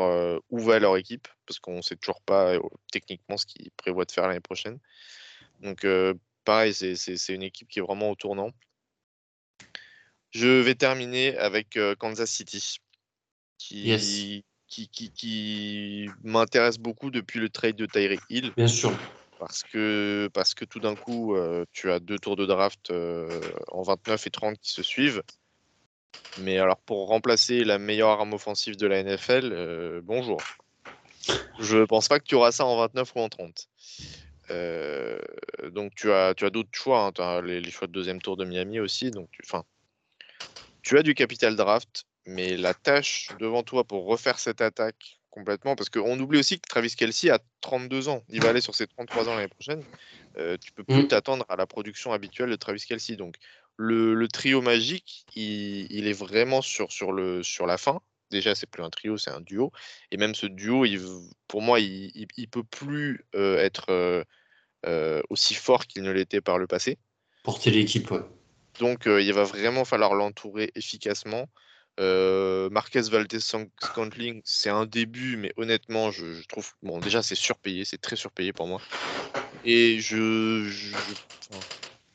où va leur équipe, parce qu'on ne sait toujours pas techniquement ce qu'ils prévoient de faire l'année prochaine. Donc pareil, c'est une équipe qui est vraiment au tournant. Je vais terminer avec Kansas City, qui, qui, qui, qui m'intéresse beaucoup depuis le trade de Tyreek Hill. Bien sûr parce que, parce que tout d'un coup, euh, tu as deux tours de draft euh, en 29 et 30 qui se suivent. Mais alors, pour remplacer la meilleure arme offensive de la NFL, euh, bonjour. Je ne pense pas que tu auras ça en 29 ou en 30. donc, tu as, tu as d'autres choix. Hein. Tu as les, choix de deuxième tour de Miami aussi. Donc, tu, tu as du capital draft, mais la tâche devant toi pour refaire cette attaque complètement. Parce qu'on oublie aussi que Travis Kelsey a 32 ans. Il va aller sur ses 33 ans l'année prochaine. Euh, tu peux plus mmh. t'attendre à la production habituelle de Travis Kelsey. Donc, le, trio magique, il, est vraiment sur, sur, le, sur la fin. Déjà, c'est plus un trio, c'est un duo. Et même ce duo, il, pour moi, il ne peut plus euh, être euh, aussi fort qu'il ne l'était par le passé. Porter l'équipe, Donc, il va vraiment falloir l'entourer efficacement. Euh, Marquez Valdez Scantling, c'est un début, mais honnêtement, je, trouve. Bon, déjà, c'est surpayé, c'est très surpayé pour moi. Et je.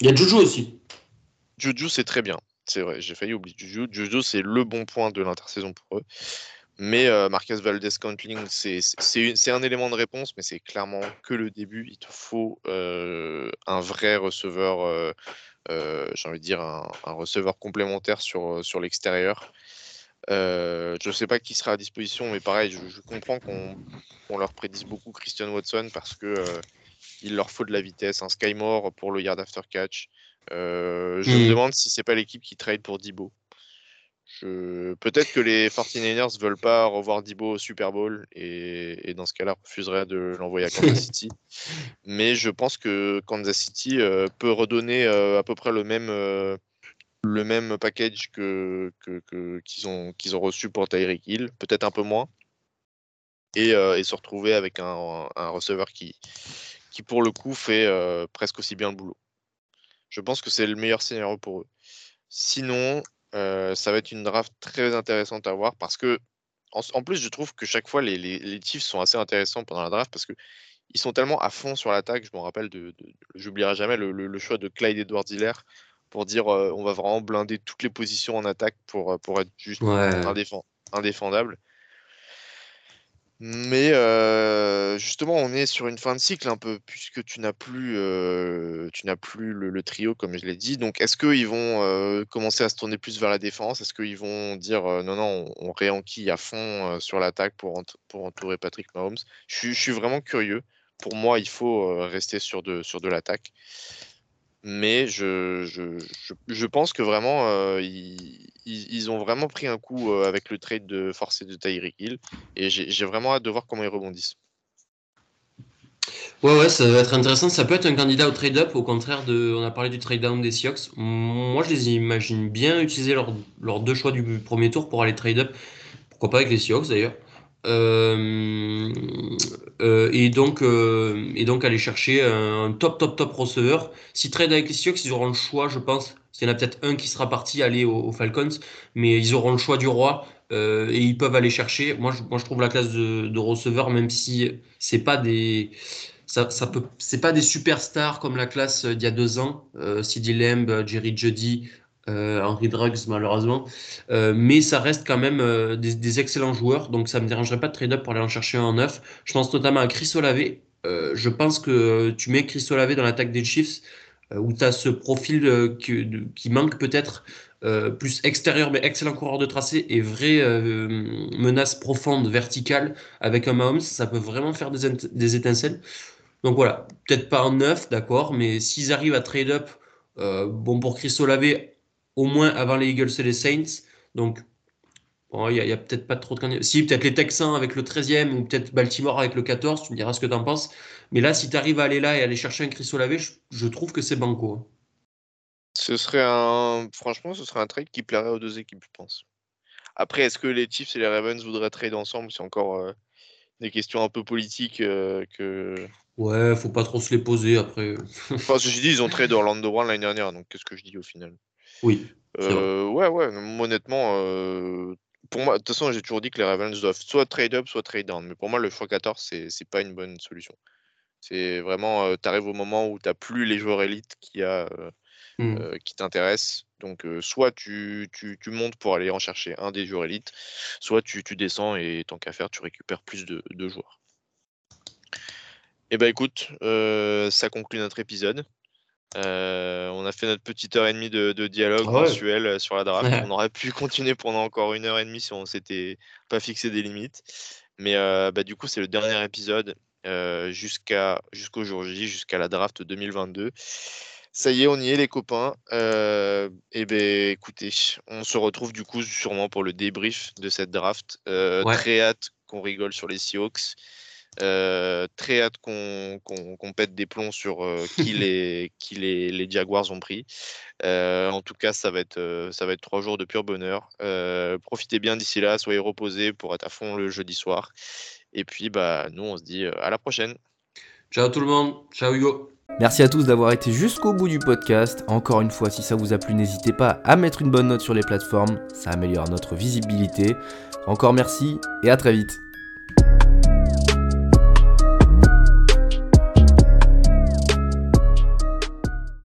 Il y a Juju aussi. Juju, c'est très bien. C'est vrai, j'ai failli oublier Juju. Juju, c'est le bon point de l'intersaison pour eux. Mais euh, Marquez Valdez Scantling, c'est un élément de réponse, mais c'est clairement que le début. Il te faut euh, un vrai receveur j'ai envie de dire, un, receveur complémentaire sur, sur l'extérieur. Je ne sais pas qui sera à disposition, mais pareil, je, comprends qu'on leur prédise beaucoup Christian Watson parce que il leur faut de la vitesse, un Skymore pour le yard after catch. je me mmh. demande si c'est pas l'équipe qui trade pour Dibo. Peut-être que les 49ers veulent pas revoir Dibo au Super Bowl et, dans ce cas-là refuseraient de l'envoyer à Kansas City. Mais je pense que Kansas City euh, peut redonner euh, à peu près le même, euh, le même package que, qu'ils, ont, qu'ils ont reçu pour Tyreek Hill, peut-être un peu moins, et, se retrouver avec un, un, receveur qui, qui, pour le coup, fait presque aussi bien le boulot. Je pense que c'est le meilleur scénario pour eux. Sinon, euh, ça va être une draft très intéressante à voir parce que, en, plus, je trouve que chaque fois, les, les, Chiefs sont assez intéressants pendant la draft parce que ils sont tellement à fond sur l'attaque. Je me rappelle, de, j'oublierai jamais le, choix de Clyde Edwards Hiller pour dire euh, on va vraiment blinder toutes les positions en attaque pour, pour être juste indéfendable. Mais justement, on est sur une fin de cycle un peu, puisque tu n'as plus, tu n'as plus le, trio, comme je l'ai dit. Donc, est-ce qu'ils vont commencer à se tourner plus vers la défense? Est-ce qu'ils vont dire non, non, on, réenquille à fond sur l'attaque pour, pour entourer Patrick Mahomes? Je, suis vraiment curieux. Pour moi, il faut rester sur de, sur de l'attaque. Mais je, je, je, pense que vraiment, euh, ils, ont vraiment pris un coup euh, avec le trade de force de Tyreek Hill. Et j'ai vraiment hâte de voir comment ils rebondissent. Ouais, ouais, ça va être intéressant. Ça peut être un candidat au trade-up, au contraire de. On a parlé du trade-down des Seahawks. Moi, je les imagine bien utiliser leurs deux choix du premier tour pour aller trade-up. Pourquoi pas avec les Seahawks d'ailleurs. Euh, euh, et, donc, euh, et donc aller chercher un top, top, top receveur. Si trade avec les Seahawks, ils auront le choix, je pense. Il y en a peut-être un qui sera parti aller aux, Falcons, mais ils auront le choix du roi et ils peuvent aller chercher. Moi, je, moi, je trouve la classe de, receveur, même si c'est pas des ça, peut, c'est pas des superstars comme la classe d'il y a deux ans, euh, CD Lamb, Jerry Jeudy, euh, Henry Drugs malheureusement, euh, mais ça reste quand même euh, des, excellents joueurs, donc ça me dérangerait pas de trade up pour aller en chercher un en neuf. Je pense notamment à Chris Olave. je pense que tu mets Chris Olave dans l'attaque des Chiefs, où tu as ce profil qui, manque peut-être plus extérieur, mais excellent coureur de tracé et vraie menace profonde, verticale avec un Mahomes, ça peut vraiment faire des, étincelles. Donc voilà, peut-être pas en neuf, d'accord, mais s'ils arrivent à trade up, bon pour Chris Olave, au moins avant les Eagles et les Saints. Donc, il n'y a, peut-être pas trop de candidats. Si, peut-être les Texans avec le 13e ou peut-être Baltimore avec le 14, tu me diras ce que tu en penses. Mais là, si tu arrives à aller là et aller chercher un Chris Olave, je, trouve que c'est banco. Hein. Ce serait un. Franchement, ce serait un trade qui plairait aux deux équipes, je pense. Après, est-ce que les Chiefs et les Ravens voudraient trade ensemble? C'est encore euh, des questions un peu politiques euh, que. Ouais, faut pas trop se les poser après. enfin, ceci dit, ils ont trade Orlando Brown l'année dernière, donc qu'est-ce que je dis au final? Oui. Euh, ouais, ouais, honnêtement, euh, pour moi, de toute façon, j'ai toujours dit que les Ravens doivent soit trade up, soit trade down. Mais pour moi, le choix 14, c'est, pas une bonne solution. C'est vraiment, euh, tu arrives au moment où tu n'as plus les joueurs élites qui, a, qui t'intéressent. Donc, soit tu, tu, tu, montes pour aller en chercher un des joueurs élites, soit tu, tu descends et tant qu'à faire, tu récupères plus de, de joueurs. Et eh ben écoute, ça conclut notre épisode. Euh, on a fait notre petite heure et demie de, dialogue mensuel euh, sur la draft. on aurait pu continuer pendant encore une heure et demie si on s'était pas fixé des limites. Mais euh, bah, du coup, c'est le dernier épisode jusqu'à jusqu'au jour J, jusqu'à la draft 2022. Ça y est, on y est les copains. et ben écoutez, on se retrouve du coup sûrement pour le débrief de cette draft. Très hâte qu'on rigole sur les Seahawks. Euh, très hâte qu'on pète des plombs sur euh, qui, les, qui les, les, Jaguars ont pris. Euh, en tout cas, ça va, être, ça va être trois jours de pur bonheur. profitez bien d'ici là, soyez reposés pour être à fond le jeudi soir. Et puis, bah, nous, on se dit à la prochaine. Ciao tout le monde. Ciao Hugo. Merci à tous d'avoir été jusqu'au bout du podcast. Encore une fois, si ça vous a plu, n'hésitez pas à mettre une bonne note sur les plateformes. Ça améliore notre visibilité. Encore merci et à très vite.